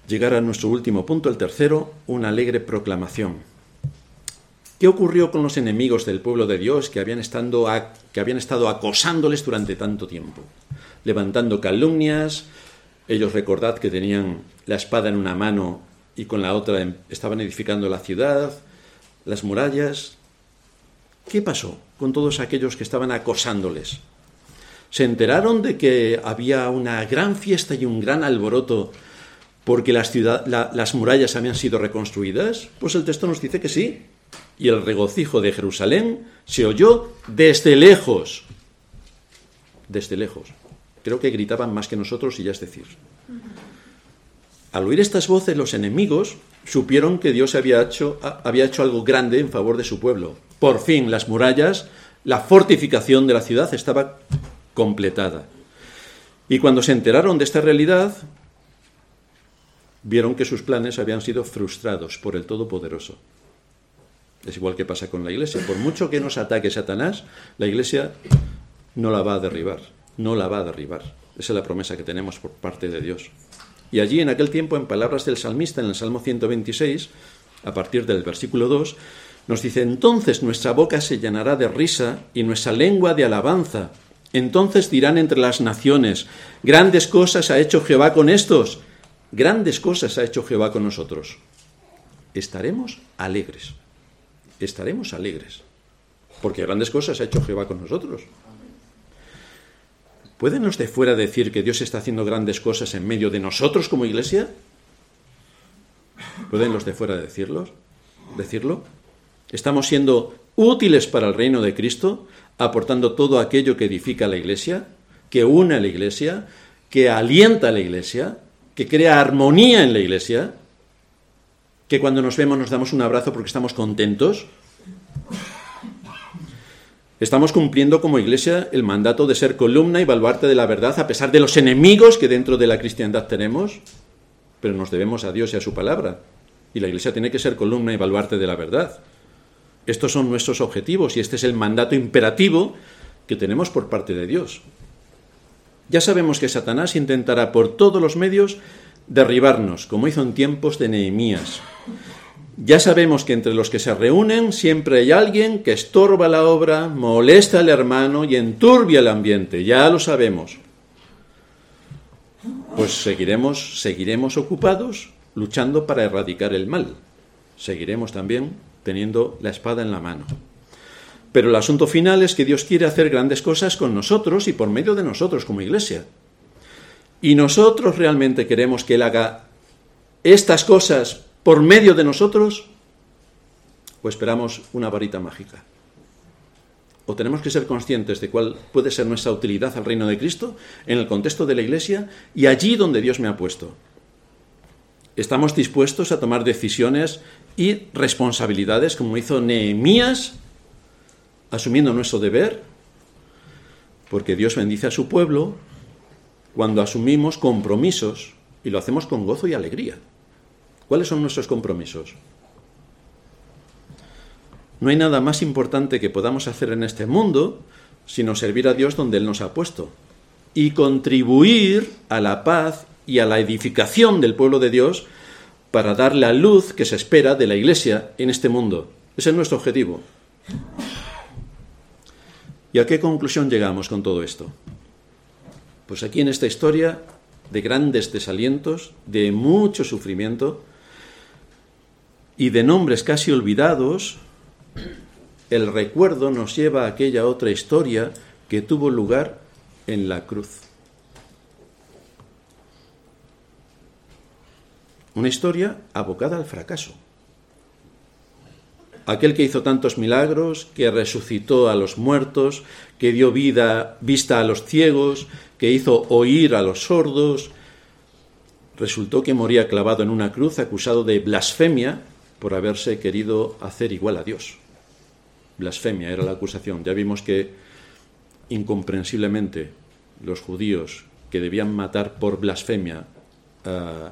llegar a nuestro último punto, el tercero, una alegre proclamación. ¿Qué ocurrió con los enemigos del pueblo de Dios que habían, que habían estado acosándoles durante tanto tiempo? Levantando calumnias, ellos recordad que tenían la espada en una mano y con la otra em, estaban edificando la ciudad, las murallas. ¿Qué pasó con todos aquellos que estaban acosándoles? ¿Se enteraron de que había una gran fiesta y un gran alboroto porque las, las murallas habían sido reconstruidas? Pues el texto nos dice que sí. Y el regocijo de Jerusalén se oyó desde lejos. Desde lejos. Creo que gritaban más que nosotros y ya es decir. Al oír estas voces, los enemigos supieron que Dios había hecho, había hecho algo grande en favor de su pueblo. Por fin, las murallas, la fortificación de la ciudad estaba completada. Y cuando se enteraron de esta realidad, vieron que sus planes habían sido frustrados por el Todopoderoso. Es igual que pasa con la iglesia. Por mucho que nos ataque Satanás, la iglesia no la va a derribar no la va a derribar. Esa es la promesa que tenemos por parte de Dios. Y allí, en aquel tiempo, en palabras del salmista, en el Salmo 126, a partir del versículo 2, nos dice, entonces nuestra boca se llenará de risa y nuestra lengua de alabanza. Entonces dirán entre las naciones, grandes cosas ha hecho Jehová con estos, grandes cosas ha hecho Jehová con nosotros. Estaremos alegres, estaremos alegres, porque grandes cosas ha hecho Jehová con nosotros. ¿Pueden los de fuera decir que Dios está haciendo grandes cosas en medio de nosotros como iglesia? ¿Pueden los de fuera decirlo? ¿Decirlo? ¿Estamos siendo útiles para el reino de Cristo, aportando todo aquello que edifica la iglesia, que une a la iglesia, que alienta a la iglesia, que crea armonía en la iglesia, que cuando nos vemos nos damos un abrazo porque estamos contentos? Estamos cumpliendo como iglesia el mandato de ser columna y baluarte de la verdad a pesar de los enemigos que dentro de la cristiandad tenemos, pero nos debemos a Dios y a su palabra. Y la iglesia tiene que ser columna y baluarte de la verdad. Estos son nuestros objetivos y este es el mandato imperativo que tenemos por parte de Dios. Ya sabemos que Satanás intentará por todos los medios derribarnos, como hizo en tiempos de Nehemías. Ya sabemos que entre los que se reúnen siempre hay alguien que estorba la obra, molesta al hermano y enturbia el ambiente, ya lo sabemos. Pues seguiremos, seguiremos ocupados luchando para erradicar el mal. Seguiremos también teniendo la espada en la mano. Pero el asunto final es que Dios quiere hacer grandes cosas con nosotros y por medio de nosotros como iglesia. Y nosotros realmente queremos que Él haga estas cosas por medio de nosotros o esperamos una varita mágica. O tenemos que ser conscientes de cuál puede ser nuestra utilidad al reino de Cristo en el contexto de la Iglesia y allí donde Dios me ha puesto. Estamos dispuestos a tomar decisiones y responsabilidades como hizo Nehemías, asumiendo nuestro deber, porque Dios bendice a su pueblo cuando asumimos compromisos y lo hacemos con gozo y alegría. ¿Cuáles son nuestros compromisos? No hay nada más importante que podamos hacer en este mundo sino servir a Dios donde Él nos ha puesto y contribuir a la paz y a la edificación del pueblo de Dios para dar la luz que se espera de la Iglesia en este mundo. Ese es nuestro objetivo. ¿Y a qué conclusión llegamos con todo esto? Pues aquí en esta historia de grandes desalientos, de mucho sufrimiento y de nombres casi olvidados, el recuerdo nos lleva a aquella otra historia que tuvo lugar en la cruz. Una historia abocada al fracaso. Aquel que hizo tantos milagros, que resucitó a los muertos, que dio vida, vista a los ciegos, que hizo oír a los sordos, resultó que moría clavado en una cruz acusado de blasfemia por haberse querido hacer igual a Dios. Blasfemia era la acusación. Ya vimos que incomprensiblemente los judíos que debían matar por blasfemia, uh,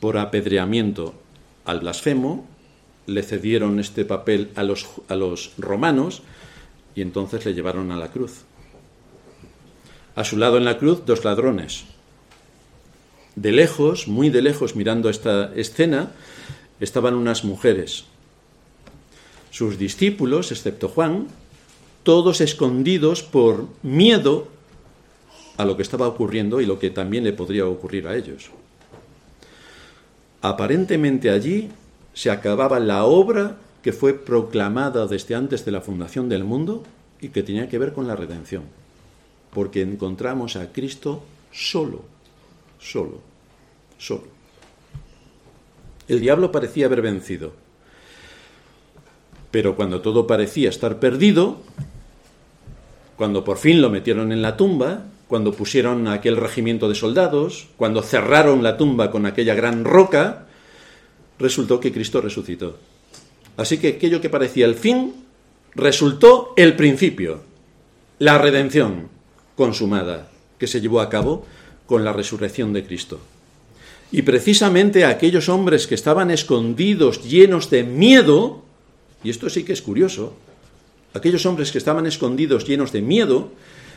por apedreamiento al blasfemo, le cedieron este papel a los, a los romanos y entonces le llevaron a la cruz. A su lado en la cruz dos ladrones. De lejos, muy de lejos, mirando esta escena, estaban unas mujeres. Sus discípulos, excepto Juan, todos escondidos por miedo a lo que estaba ocurriendo y lo que también le podría ocurrir a ellos. Aparentemente allí se acababa la obra que fue proclamada desde antes de la fundación del mundo y que tenía que ver con la redención, porque encontramos a Cristo solo, solo, solo. El diablo parecía haber vencido, pero cuando todo parecía estar perdido, cuando por fin lo metieron en la tumba, cuando pusieron aquel regimiento de soldados, cuando cerraron la tumba con aquella gran roca, resultó que Cristo resucitó. Así que aquello que parecía el fin resultó el principio, la redención consumada que se llevó a cabo con la resurrección de Cristo. Y precisamente aquellos hombres que estaban escondidos, llenos de miedo, y esto sí que es curioso, aquellos hombres que estaban escondidos, llenos de miedo,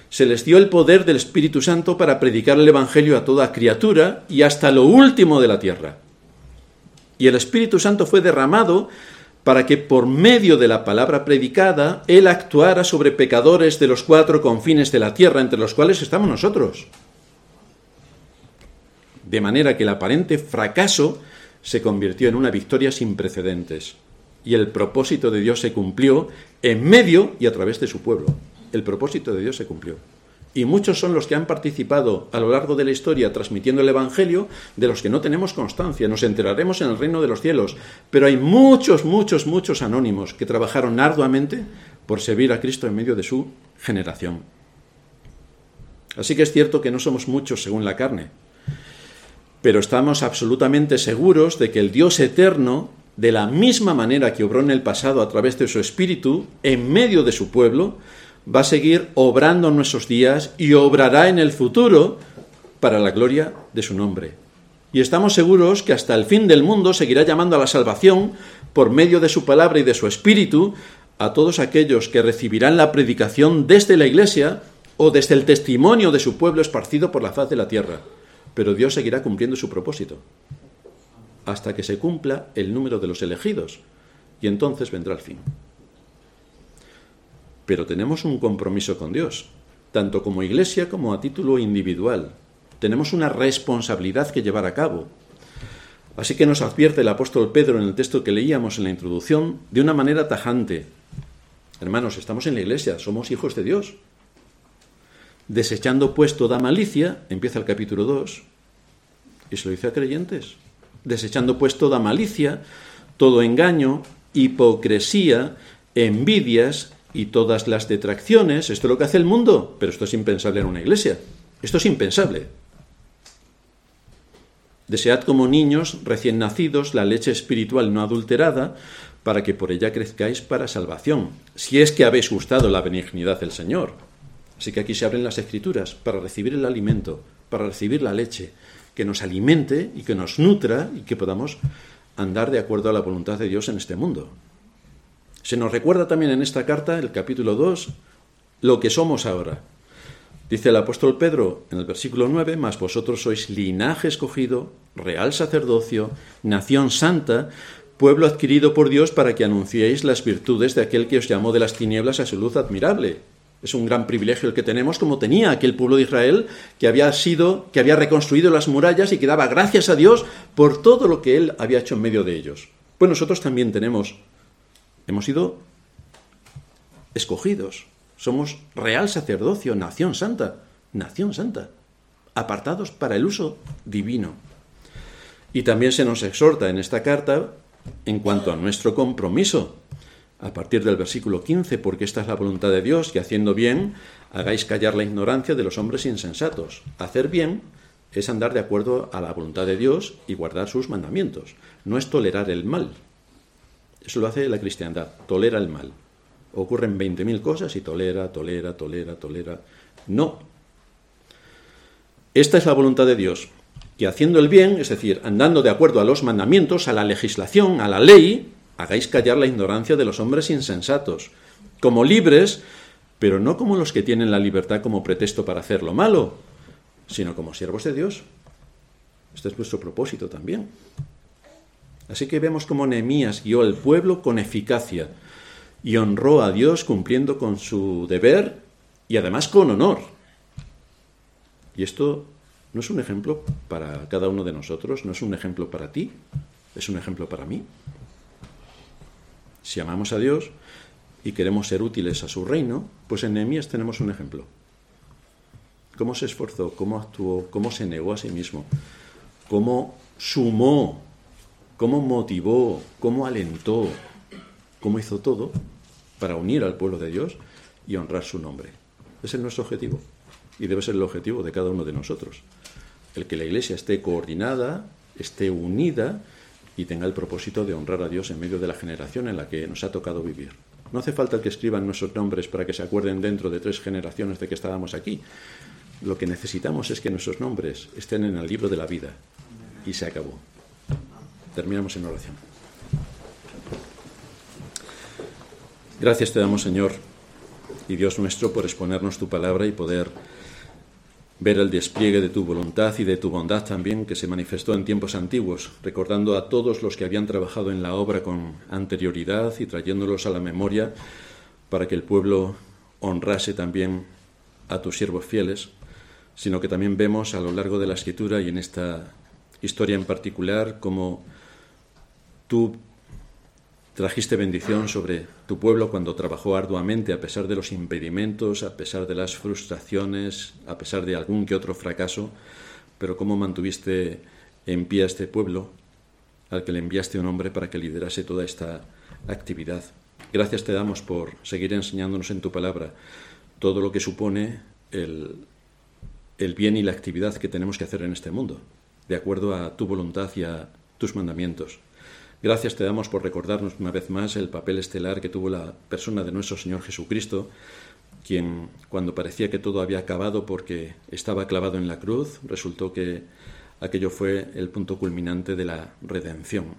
se les dio el poder del Espíritu Santo para predicar el Evangelio a toda criatura y hasta lo último de la tierra. Y el Espíritu Santo fue derramado para que por medio de la palabra predicada Él actuara sobre pecadores de los cuatro confines de la tierra, entre los cuales estamos nosotros. De manera que el aparente fracaso se convirtió en una victoria sin precedentes. Y el propósito de Dios se cumplió en medio y a través de su pueblo. El propósito de Dios se cumplió. Y muchos son los que han participado a lo largo de la historia transmitiendo el Evangelio, de los que no tenemos constancia. Nos enteraremos en el reino de los cielos. Pero hay muchos, muchos, muchos anónimos que trabajaron arduamente por servir a Cristo en medio de su generación. Así que es cierto que no somos muchos según la carne, pero estamos absolutamente seguros de que el Dios eterno, de la misma manera que obró en el pasado a través de su Espíritu, en medio de su pueblo, va a seguir obrando en nuestros días y obrará en el futuro para la gloria de su nombre. Y estamos seguros que hasta el fin del mundo seguirá llamando a la salvación por medio de su palabra y de su Espíritu a todos aquellos que recibirán la predicación desde la Iglesia o desde el testimonio de su pueblo esparcido por la faz de la tierra pero Dios seguirá cumpliendo su propósito hasta que se cumpla el número de los elegidos y entonces vendrá el fin. Pero tenemos un compromiso con Dios, tanto como iglesia como a título individual. Tenemos una responsabilidad que llevar a cabo. Así que nos advierte el apóstol Pedro en el texto que leíamos en la introducción de una manera tajante. Hermanos, estamos en la iglesia, somos hijos de Dios. Desechando pues toda malicia, empieza el capítulo 2, y se lo dice a creyentes. Desechando pues toda malicia, todo engaño, hipocresía, envidias y todas las detracciones. Esto es lo que hace el mundo, pero esto es impensable en una iglesia. Esto es impensable. Desead como niños recién nacidos la leche espiritual no adulterada, para que por ella crezcáis para salvación, si es que habéis gustado la benignidad del Señor. Así que aquí se abren las escrituras para recibir el alimento, para recibir la leche, que nos alimente y que nos nutra y que podamos andar de acuerdo a la voluntad de Dios en este mundo. Se nos recuerda también en esta carta, el capítulo 2, lo que somos ahora. Dice el apóstol Pedro en el versículo 9, mas vosotros sois linaje escogido, real sacerdocio, nación santa, pueblo adquirido por Dios para que anunciéis las virtudes de aquel que os llamó de las tinieblas a su luz admirable. Es un gran privilegio el que tenemos, como tenía aquel pueblo de Israel, que había sido, que había reconstruido las murallas y que daba gracias a Dios por todo lo que él había hecho en medio de ellos. Pues nosotros también tenemos, hemos sido escogidos, somos real sacerdocio, nación santa, nación santa, apartados para el uso divino. Y también se nos exhorta en esta carta en cuanto a nuestro compromiso a partir del versículo 15, porque esta es la voluntad de Dios, que haciendo bien hagáis callar la ignorancia de los hombres insensatos. Hacer bien es andar de acuerdo a la voluntad de Dios y guardar sus mandamientos. No es tolerar el mal. Eso lo hace la cristiandad, tolera el mal. Ocurren 20.000 cosas y tolera, tolera, tolera, tolera. No. Esta es la voluntad de Dios, que haciendo el bien, es decir, andando de acuerdo a los mandamientos, a la legislación, a la ley, hagáis callar la ignorancia de los hombres insensatos, como libres, pero no como los que tienen la libertad como pretexto para hacer lo malo, sino como siervos de Dios. Este es nuestro propósito también. Así que vemos cómo Nehemías guió al pueblo con eficacia y honró a Dios cumpliendo con su deber y además con honor. Y esto no es un ejemplo para cada uno de nosotros, no es un ejemplo para ti, es un ejemplo para mí. Si amamos a Dios y queremos ser útiles a su reino, pues en Nehemías tenemos un ejemplo. Cómo se esforzó, cómo actuó, cómo se negó a sí mismo, cómo sumó, cómo motivó, cómo alentó, cómo hizo todo para unir al pueblo de Dios y honrar su nombre. Ese es nuestro objetivo y debe ser el objetivo de cada uno de nosotros. El que la iglesia esté coordinada, esté unida y tenga el propósito de honrar a Dios en medio de la generación en la que nos ha tocado vivir. No hace falta que escriban nuestros nombres para que se acuerden dentro de tres generaciones de que estábamos aquí. Lo que necesitamos es que nuestros nombres estén en el libro de la vida. Y se acabó. Terminamos en oración. Gracias te damos, Señor y Dios nuestro, por exponernos tu palabra y poder ver el despliegue de tu voluntad y de tu bondad también que se manifestó en tiempos antiguos, recordando a todos los que habían trabajado en la obra con anterioridad y trayéndolos a la memoria para que el pueblo honrase también a tus siervos fieles, sino que también vemos a lo largo de la escritura y en esta historia en particular cómo tú Trajiste bendición sobre tu pueblo cuando trabajó arduamente a pesar de los impedimentos, a pesar de las frustraciones, a pesar de algún que otro fracaso, pero cómo mantuviste en pie a este pueblo al que le enviaste un hombre para que liderase toda esta actividad. Gracias te damos por seguir enseñándonos en tu palabra todo lo que supone el, el bien y la actividad que tenemos que hacer en este mundo, de acuerdo a tu voluntad y a tus mandamientos. Gracias te damos por recordarnos una vez más el papel estelar que tuvo la persona de nuestro Señor Jesucristo, quien cuando parecía que todo había acabado porque estaba clavado en la cruz, resultó que aquello fue el punto culminante de la redención.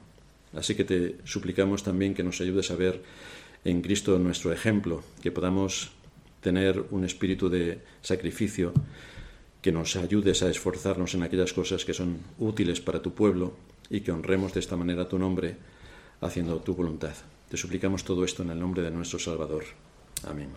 Así que te suplicamos también que nos ayudes a ver en Cristo nuestro ejemplo, que podamos tener un espíritu de sacrificio, que nos ayudes a esforzarnos en aquellas cosas que son útiles para tu pueblo y que honremos de esta manera tu nombre, haciendo tu voluntad. Te suplicamos todo esto en el nombre de nuestro Salvador. Amén.